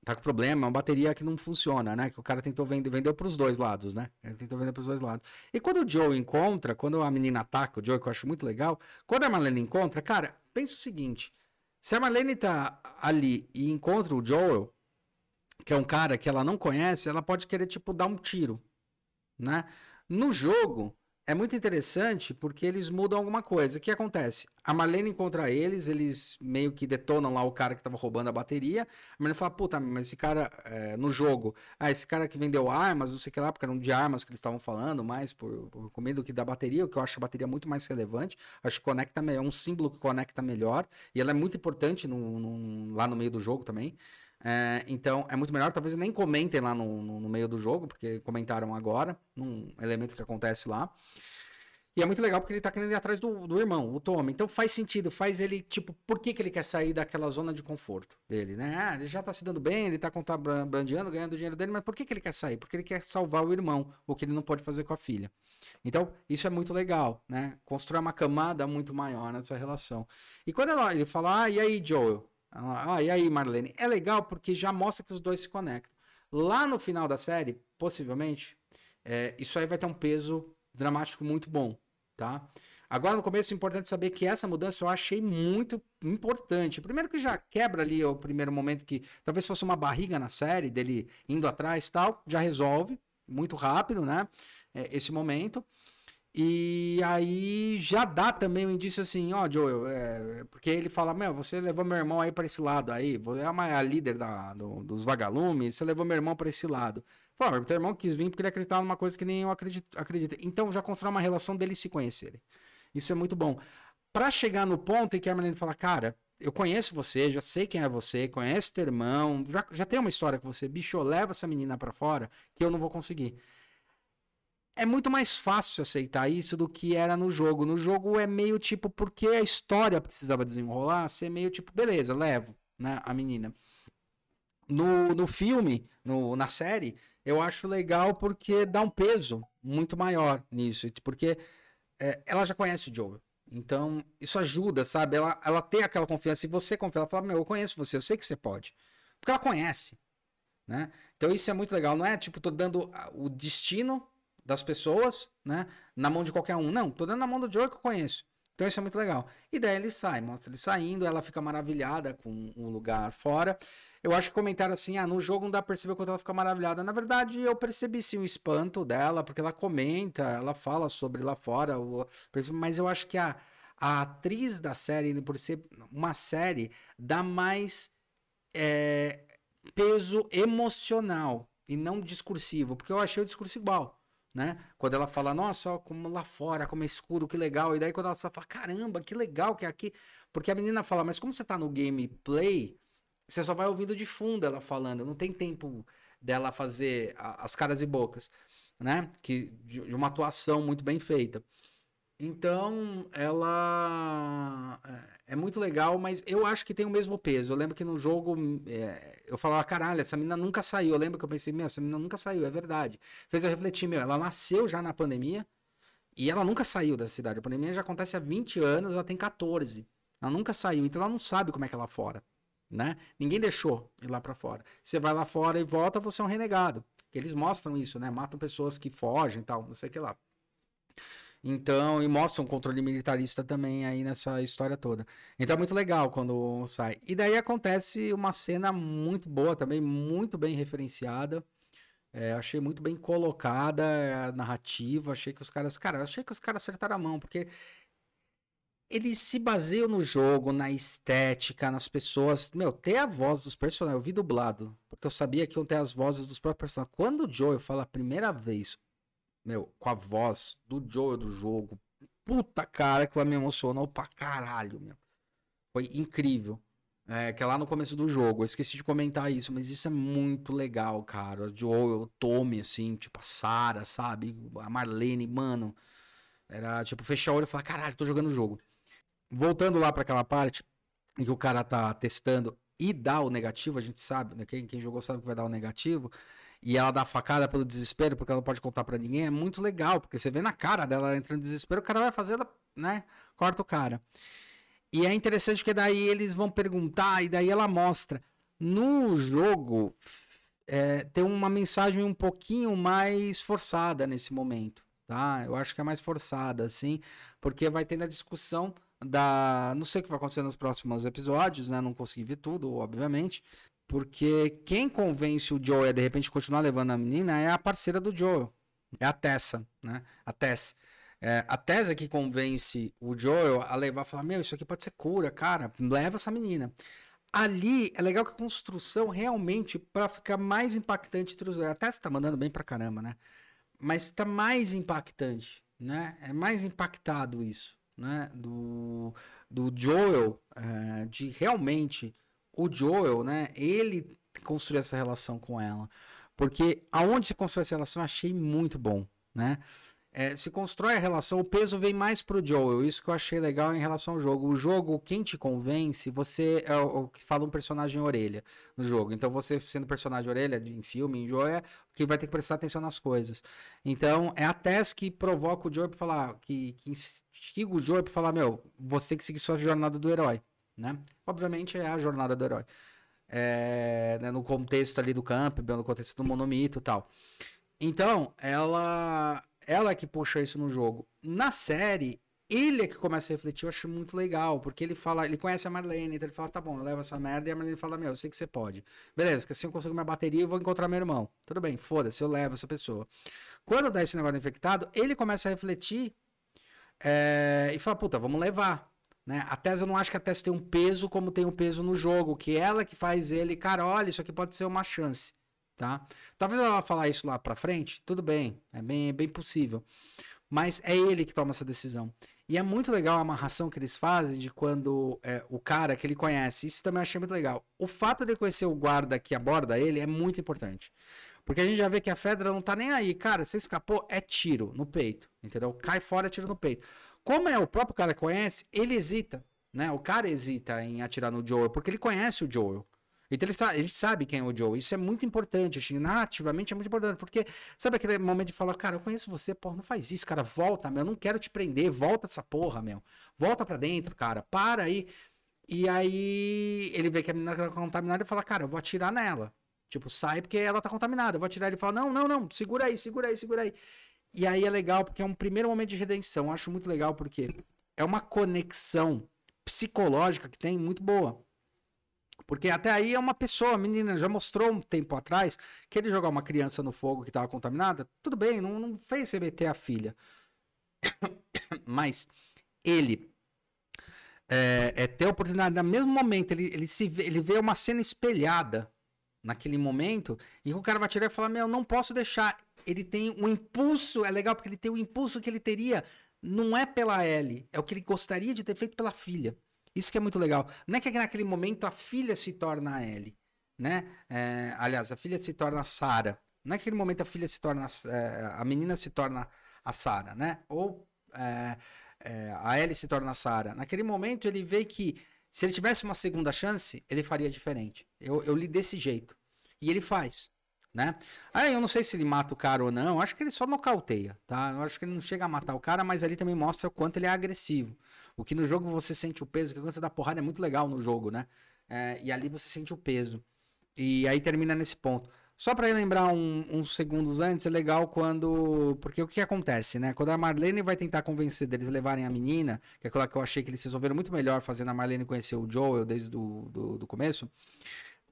[SPEAKER 2] Tá com problema, é uma bateria que não funciona, né? Que o cara tentou vender, vendeu pros dois lados, né? Ele tentou vender pros dois lados. E quando o Joe encontra, quando a menina ataca o Joe, que eu acho muito legal, quando a Marlene encontra, cara, pensa o seguinte: se a Marlene tá ali e encontra o Joel, que é um cara que ela não conhece, ela pode querer, tipo, dar um tiro, né? No jogo, é muito interessante porque eles mudam alguma coisa. O que acontece? A Marlene encontra eles, eles meio que detonam lá o cara que tava roubando a bateria. A Marlene fala, puta, mas esse cara é, no jogo, ah, esse cara que vendeu armas, não sei o que lá, porque eram de armas que eles estavam falando, mais por, por comida do que da bateria, o que eu acho a bateria muito mais relevante. Acho que conecta é um símbolo que conecta melhor. E ela é muito importante no, no, lá no meio do jogo também. É, então é muito melhor, talvez nem comentem lá no, no, no, meio do jogo, porque comentaram agora, um elemento que acontece lá. E é muito legal porque ele tá querendo ir atrás do, do irmão, o Tom. Então faz sentido, faz ele, tipo, por que, que ele quer sair daquela zona de conforto dele, né? Ah, ele já tá se dando bem, ele tá brandeando, ganhando o dinheiro dele, mas por que, que ele quer sair? Porque ele quer salvar o irmão, o que ele não pode fazer com a filha. Então, isso é muito legal, né? Constrói uma camada muito maior na sua relação. E quando ela, ele fala, ah, e aí, Joel? Ah, e aí, Marlene? É legal porque já mostra que os dois se conectam. Lá no final da série, possivelmente, é, isso aí vai ter um peso dramático muito bom, tá? Agora, no começo, é importante saber que essa mudança eu achei muito importante. Primeiro que já quebra ali o primeiro momento que talvez fosse uma barriga na série, dele indo atrás e tal, já resolve muito rápido, né? É, esse momento. E aí já dá também um indício assim, ó, Joel, é, porque ele fala, meu, você levou meu irmão aí para esse lado aí, você é a líder da, do, dos vagalumes, você levou meu irmão para esse lado. Fala, meu irmão quis vir porque ele acreditava numa coisa que nem eu acredito. acredito. Então já constrói uma relação deles se conhecerem. Isso é muito bom. Para chegar no ponto em que a Marlene fala, cara, eu conheço você, já sei quem é você, conheço teu irmão, já, já tenho uma história com você, bicho, leva essa menina para fora que eu não vou conseguir é muito mais fácil aceitar isso do que era no jogo. No jogo é meio tipo, porque a história precisava desenrolar, ser meio tipo, beleza, levo, né, a menina. No, no filme, no, na série, eu acho legal porque dá um peso muito maior nisso. Porque é, ela já conhece o Joel. Então, isso ajuda, sabe? Ela, ela tem aquela confiança. E você confia, ela fala, meu, eu conheço você, eu sei que você pode. Porque ela conhece, né? Então, isso é muito legal. Não é, tipo, tô dando o destino das pessoas, né? Na mão de qualquer um. Não, tô dando na mão do Joe que eu conheço. Então isso é muito legal. E daí ele sai, mostra ele saindo, ela fica maravilhada com o lugar fora. Eu acho que comentaram assim, ah, no jogo não dá pra perceber quanto ela fica maravilhada. Na verdade, eu percebi sim o espanto dela, porque ela comenta, ela fala sobre lá fora, mas eu acho que a, a atriz da série, por ser uma série, dá mais é, peso emocional e não discursivo, porque eu achei o discurso igual né? Quando ela fala, nossa, ó, como lá fora, como é escuro, que legal. E daí quando ela fala, caramba, que legal que é aqui. Porque a menina fala, mas como você tá no gameplay, você só vai ouvindo de fundo ela falando. Não tem tempo dela fazer as caras e bocas, né? Que, de uma atuação muito bem feita. Então, ela é, é muito legal, mas eu acho que tem o mesmo peso. Eu lembro que no jogo é, eu falava, caralho, essa menina nunca saiu. Eu lembro que eu pensei, meu, essa menina nunca saiu, é verdade. Fez eu refletir, meu, ela nasceu já na pandemia e ela nunca saiu da cidade. A pandemia já acontece há 20 anos, ela tem 14. Ela nunca saiu, então ela não sabe como é que é lá fora, né? Ninguém deixou ir lá para fora. Você vai lá fora e volta, você é um renegado. Eles mostram isso, né? Matam pessoas que fogem e tal, não sei o que lá. Então, e mostram um controle militarista também aí nessa história toda. Então é muito legal quando sai. E daí acontece uma cena muito boa também, muito bem referenciada. É, achei muito bem colocada a narrativa. Achei que os caras. Cara, achei que os caras acertaram a mão, porque eles se baseiam no jogo, na estética, nas pessoas. Meu, ter a voz dos personagens. Eu vi dublado, porque eu sabia que iam ter as vozes dos próprios personagens. Quando o Joel fala a primeira vez meu, com a voz do Joel do jogo. Puta cara, que ela me emocionou pra caralho, meu. Foi incrível. É, que é lá no começo do jogo. Eu esqueci de comentar isso, mas isso é muito legal, cara. O Joel, o Tommy, assim, tipo, a Sarah, sabe? A Marlene, mano. Era tipo, fechar o olho e falar, caralho, tô jogando o jogo. Voltando lá para aquela parte em que o cara tá testando e dá o negativo, a gente sabe, né? Quem, quem jogou sabe que vai dar o negativo e ela dá facada pelo desespero porque ela não pode contar para ninguém, é muito legal, porque você vê na cara dela entrando em desespero, o cara vai fazer, ela, né? Corta o cara. E é interessante porque daí eles vão perguntar e daí ela mostra. No jogo é, tem uma mensagem um pouquinho mais forçada nesse momento, tá? Eu acho que é mais forçada, assim, porque vai ter a discussão da. Não sei o que vai acontecer nos próximos episódios, né? Não consegui ver tudo, obviamente. Porque quem convence o Joe a de repente continuar levando a menina é a parceira do Joe. É a Tessa, né? A Tess. É, a Tessa é que convence o Joel a levar falar: Meu, isso aqui pode ser cura, cara. Leva essa menina. Ali é legal que a construção realmente, para ficar mais impactante entre os dois. A Tessa tá mandando bem pra caramba, né? Mas tá mais impactante, né? É mais impactado isso, né? Do, do Joel, é, de realmente o Joel, né, ele construiu essa relação com ela. Porque aonde se constrói essa relação, eu achei muito bom, né? É, se constrói a relação, o peso vem mais pro Joel. Isso que eu achei legal em relação ao jogo. O jogo, quem te convence, você é o, que fala um personagem orelha no jogo. Então, você sendo personagem orelha em filme, em jogo, é que vai ter que prestar atenção nas coisas. Então, é a Tess que provoca o Joel pra falar, que, que instiga o Joel pra falar: Meu, você tem que seguir sua jornada do herói né? Obviamente é a jornada do herói. É, né, no contexto ali do campo, no contexto do monomito e tal. Então, ela ela é que puxa isso no jogo. Na série, ele é que começa a refletir, eu acho muito legal, porque ele fala, ele conhece a Marlene, então ele fala, tá bom, eu levo essa merda, e a Marlene fala, meu, eu sei que você pode. Beleza, que assim eu consigo minha bateria, eu vou encontrar meu irmão. Tudo bem, foda-se, eu levo essa pessoa. Quando dá esse negócio infectado, ele começa a refletir é, e fala, puta, vamos levar. Né? A Tessa eu não acho que a Tessa tem um peso como tem um peso no jogo, que ela que faz ele, cara, olha, isso aqui pode ser uma chance, tá? Talvez ela vá falar isso lá pra frente, tudo bem, é bem, bem possível. Mas é ele que toma essa decisão. E é muito legal a amarração que eles fazem de quando é, o cara que ele conhece, isso também eu achei muito legal. O fato de conhecer o guarda que aborda ele é muito importante. Porque a gente já vê que a Fedra não tá nem aí. Cara, você escapou, é tiro no peito. Entendeu? Cai fora, é tiro no peito. Como é o próprio cara conhece, ele hesita, né? O cara hesita em atirar no Joel, porque ele conhece o Joel. Então ele, sabe, ele sabe quem é o Joel. Isso é muito importante, assim, narrativamente é muito importante, porque sabe aquele momento de falar, cara, eu conheço você, porra, não faz isso, cara, volta, meu, eu não quero te prender, volta essa porra, meu. Volta pra dentro, cara, para aí. E aí ele vê que a menina tá contaminada e fala, cara, eu vou atirar nela. Tipo, sai porque ela tá contaminada. Eu vou atirar. Ele fala, não, não, não, segura aí, segura aí, segura aí. E aí é legal porque é um primeiro momento de redenção. Eu acho muito legal porque é uma conexão psicológica que tem muito boa. Porque até aí é uma pessoa, a menina já mostrou um tempo atrás que ele jogar uma criança no fogo que estava contaminada, tudo bem, não, não fez remeter a filha. Mas ele é, é, ter a oportunidade, no mesmo momento, ele, ele, se vê, ele vê uma cena espelhada naquele momento, e o cara vai tirar e falar: Meu, não posso deixar ele tem um impulso, é legal porque ele tem o um impulso que ele teria, não é pela Ellie, é o que ele gostaria de ter feito pela filha. Isso que é muito legal. Não é que naquele momento a filha se torna a Ellie, né? É, aliás, a filha se torna a Sarah. Não é que naquele momento a filha se torna, é, a menina se torna a Sarah, né? Ou é, é, a Ellie se torna Sarah. Naquele momento ele vê que se ele tivesse uma segunda chance, ele faria diferente. Eu, eu li desse jeito. E ele faz, né? Aí eu não sei se ele mata o cara ou não, acho que ele só nocauteia, tá? Eu acho que ele não chega a matar o cara, mas ali também mostra o quanto ele é agressivo. O que no jogo você sente o peso, que quando você dá porrada é muito legal no jogo, né? É, e ali você sente o peso. E aí termina nesse ponto. Só para lembrar um, uns segundos antes, é legal quando. Porque o que acontece, né? Quando a Marlene vai tentar convencer deles levarem a menina, que é aquela que eu achei que eles resolveram muito melhor fazendo a Marlene conhecer o Joel desde do, do, do começo.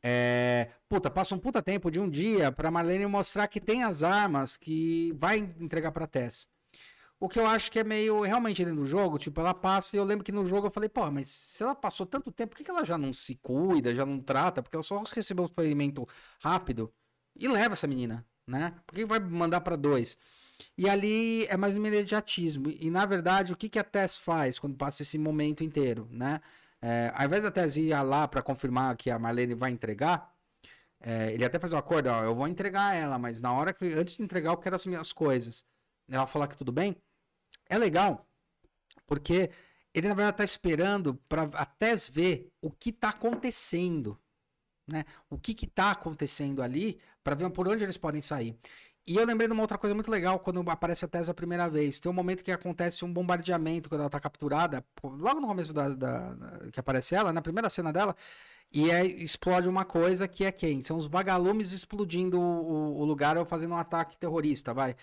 [SPEAKER 2] É, puta, passa um puta tempo de um dia pra Marlene mostrar que tem as armas que vai entregar pra Tess. O que eu acho que é meio realmente dentro do jogo, tipo, ela passa e eu lembro que no jogo eu falei, pô, mas se ela passou tanto tempo, por que, que ela já não se cuida, já não trata? Porque ela só recebeu um ferimento rápido e leva essa menina, né? Por que vai mandar para dois? E ali é mais imediatismo. E na verdade, o que, que a Tess faz quando passa esse momento inteiro, né? É, ao invés da Tess ir lá para confirmar que a Marlene vai entregar, é, ele até faz um acordo, ó, eu vou entregar ela, mas na hora que antes de entregar eu quero assumir as coisas. Ela falar que tudo bem. É legal, porque ele na verdade tá esperando para a Tess ver o que tá acontecendo, né? O que que tá acontecendo ali para ver por onde eles podem sair. E eu lembrei de uma outra coisa muito legal quando aparece a Tess a primeira vez. Tem um momento que acontece um bombardeamento quando ela tá capturada, logo no começo da, da, que aparece ela, na primeira cena dela, e é, explode uma coisa que é quem? São os vagalumes explodindo o, o lugar ou fazendo um ataque terrorista, vai.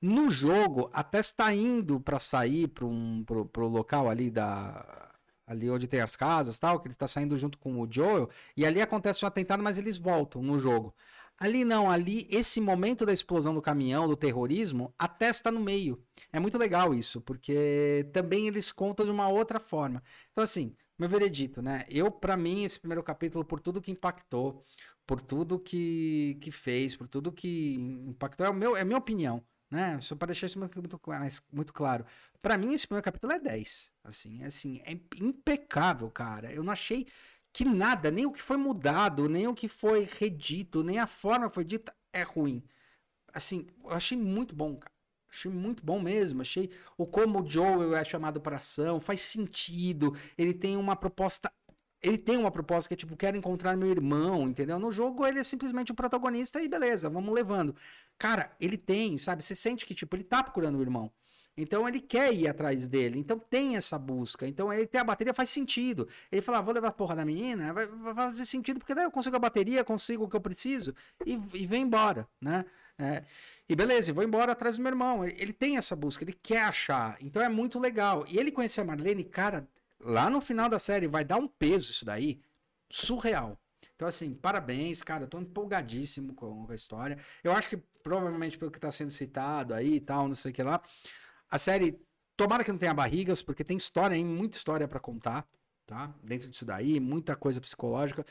[SPEAKER 2] No jogo, a Tess tá indo para sair para um, pro, pro local ali da ali onde tem as casas tal, que ele tá saindo junto com o Joel, e ali acontece um atentado, mas eles voltam no jogo. Ali não, ali esse momento da explosão do caminhão, do terrorismo, a testa no meio. É muito legal isso, porque também eles contam de uma outra forma. Então assim, meu veredito, né? Eu para mim esse primeiro capítulo por tudo que impactou, por tudo que, que fez, por tudo que impactou é o meu é a minha opinião, né? Só para deixar isso muito, muito, muito claro. Para mim esse primeiro capítulo é 10, assim, é assim, é impecável, cara. Eu não achei que nada, nem o que foi mudado, nem o que foi redito, nem a forma que foi dita é ruim. Assim, eu achei muito bom, cara. Achei muito bom mesmo. Achei o como o Joel é chamado para ação, faz sentido. Ele tem uma proposta. Ele tem uma proposta que é tipo, quero encontrar meu irmão, entendeu? No jogo ele é simplesmente o protagonista e beleza, vamos levando. Cara, ele tem, sabe? Você sente que, tipo, ele tá procurando o irmão. Então ele quer ir atrás dele. Então tem essa busca. Então ele ter a bateria faz sentido. Ele fala, ah, vou levar a porra da menina, vai, vai, fazer sentido, porque daí eu consigo a bateria, consigo o que eu preciso e, e vem embora, né? É, e beleza, vou embora atrás do meu irmão. Ele, ele, tem essa busca, ele quer achar. Então é muito legal. E ele conhecer a Marlene, cara, lá no final da série vai dar um peso isso daí surreal. Então, assim, parabéns, cara. Tô empolgadíssimo com a história. Eu acho que provavelmente pelo que tá sendo citado aí e tal, não sei o que lá. A série, tomara que não tenha barrigas, porque tem história aí, muita história para contar, tá? Dentro disso daí, muita coisa psicológica.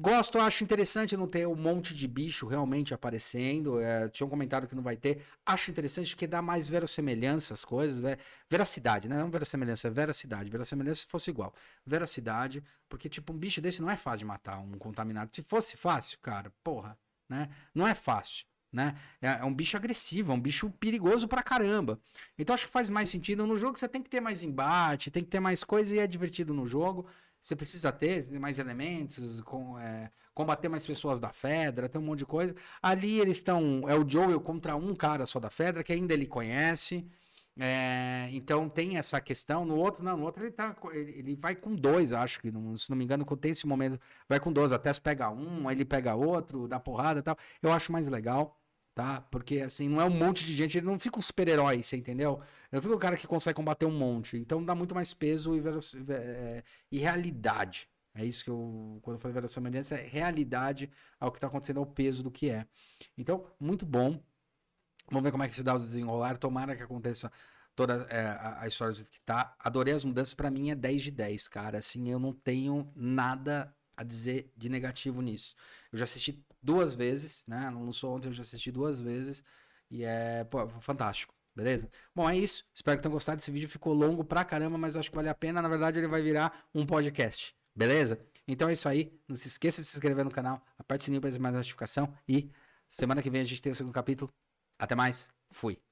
[SPEAKER 2] Gosto, acho interessante não ter um monte de bicho realmente aparecendo. É, tinha um comentário que não vai ter. Acho interessante porque dá mais verossemelhança às coisas. Ver, veracidade, né? Não verossemelhança, é veracidade. Verossemelhança se fosse igual. Veracidade, porque, tipo, um bicho desse não é fácil de matar, um contaminado. Se fosse fácil, cara, porra, né? Não é fácil né? É, é, um bicho agressivo, é um bicho perigoso pra caramba. Então acho que faz mais sentido. No jogo você tem que ter mais embate, tem que ter mais coisa e é divertido no jogo. Você precisa ter mais elementos, com, é, combater mais pessoas da Fedra, tem um monte de coisa. Ali eles estão. É o Joel contra um cara só da Fedra, que ainda ele conhece. É, então tem essa questão. No outro, não, no outro ele, tá, ele, vai com dois, acho que, não, se não me engano, tem esse momento. Vai com dois, até se pega um, aí ele pega outro, dá porrada e tal. Eu acho mais legal tá? Porque, assim, não é um monte de gente, ele não fica um super-herói, você entendeu? Não fica o cara que consegue combater um monte. Então dá muito mais peso e, é, e realidade. É isso que eu, quando eu falei verossimilhança, é realidade ao que está acontecendo, ao peso do que é. Então, muito bom. Vamos ver como é que se dá o desenrolar. Tomara que aconteça toda é, a, a, história do que tá. Adorei as mudanças, para mim é 10 de 10, cara. Assim, eu não tenho nada a dizer de negativo nisso. Eu já assisti duas vezes, né? Não lançou ontem, eu já assisti duas vezes. E é, pô, fantástico. Beleza? Bom, é isso. Espero que tenham gostado. Esse vídeo ficou longo pra caramba, mas acho que vale a pena. Na verdade, ele vai virar um podcast. Beleza? Então é isso aí. Não se esqueça de se inscrever no canal, aperte o sininho para receber mais notificação. E semana que vem a gente tem o segundo capítulo. Até mais. Fui.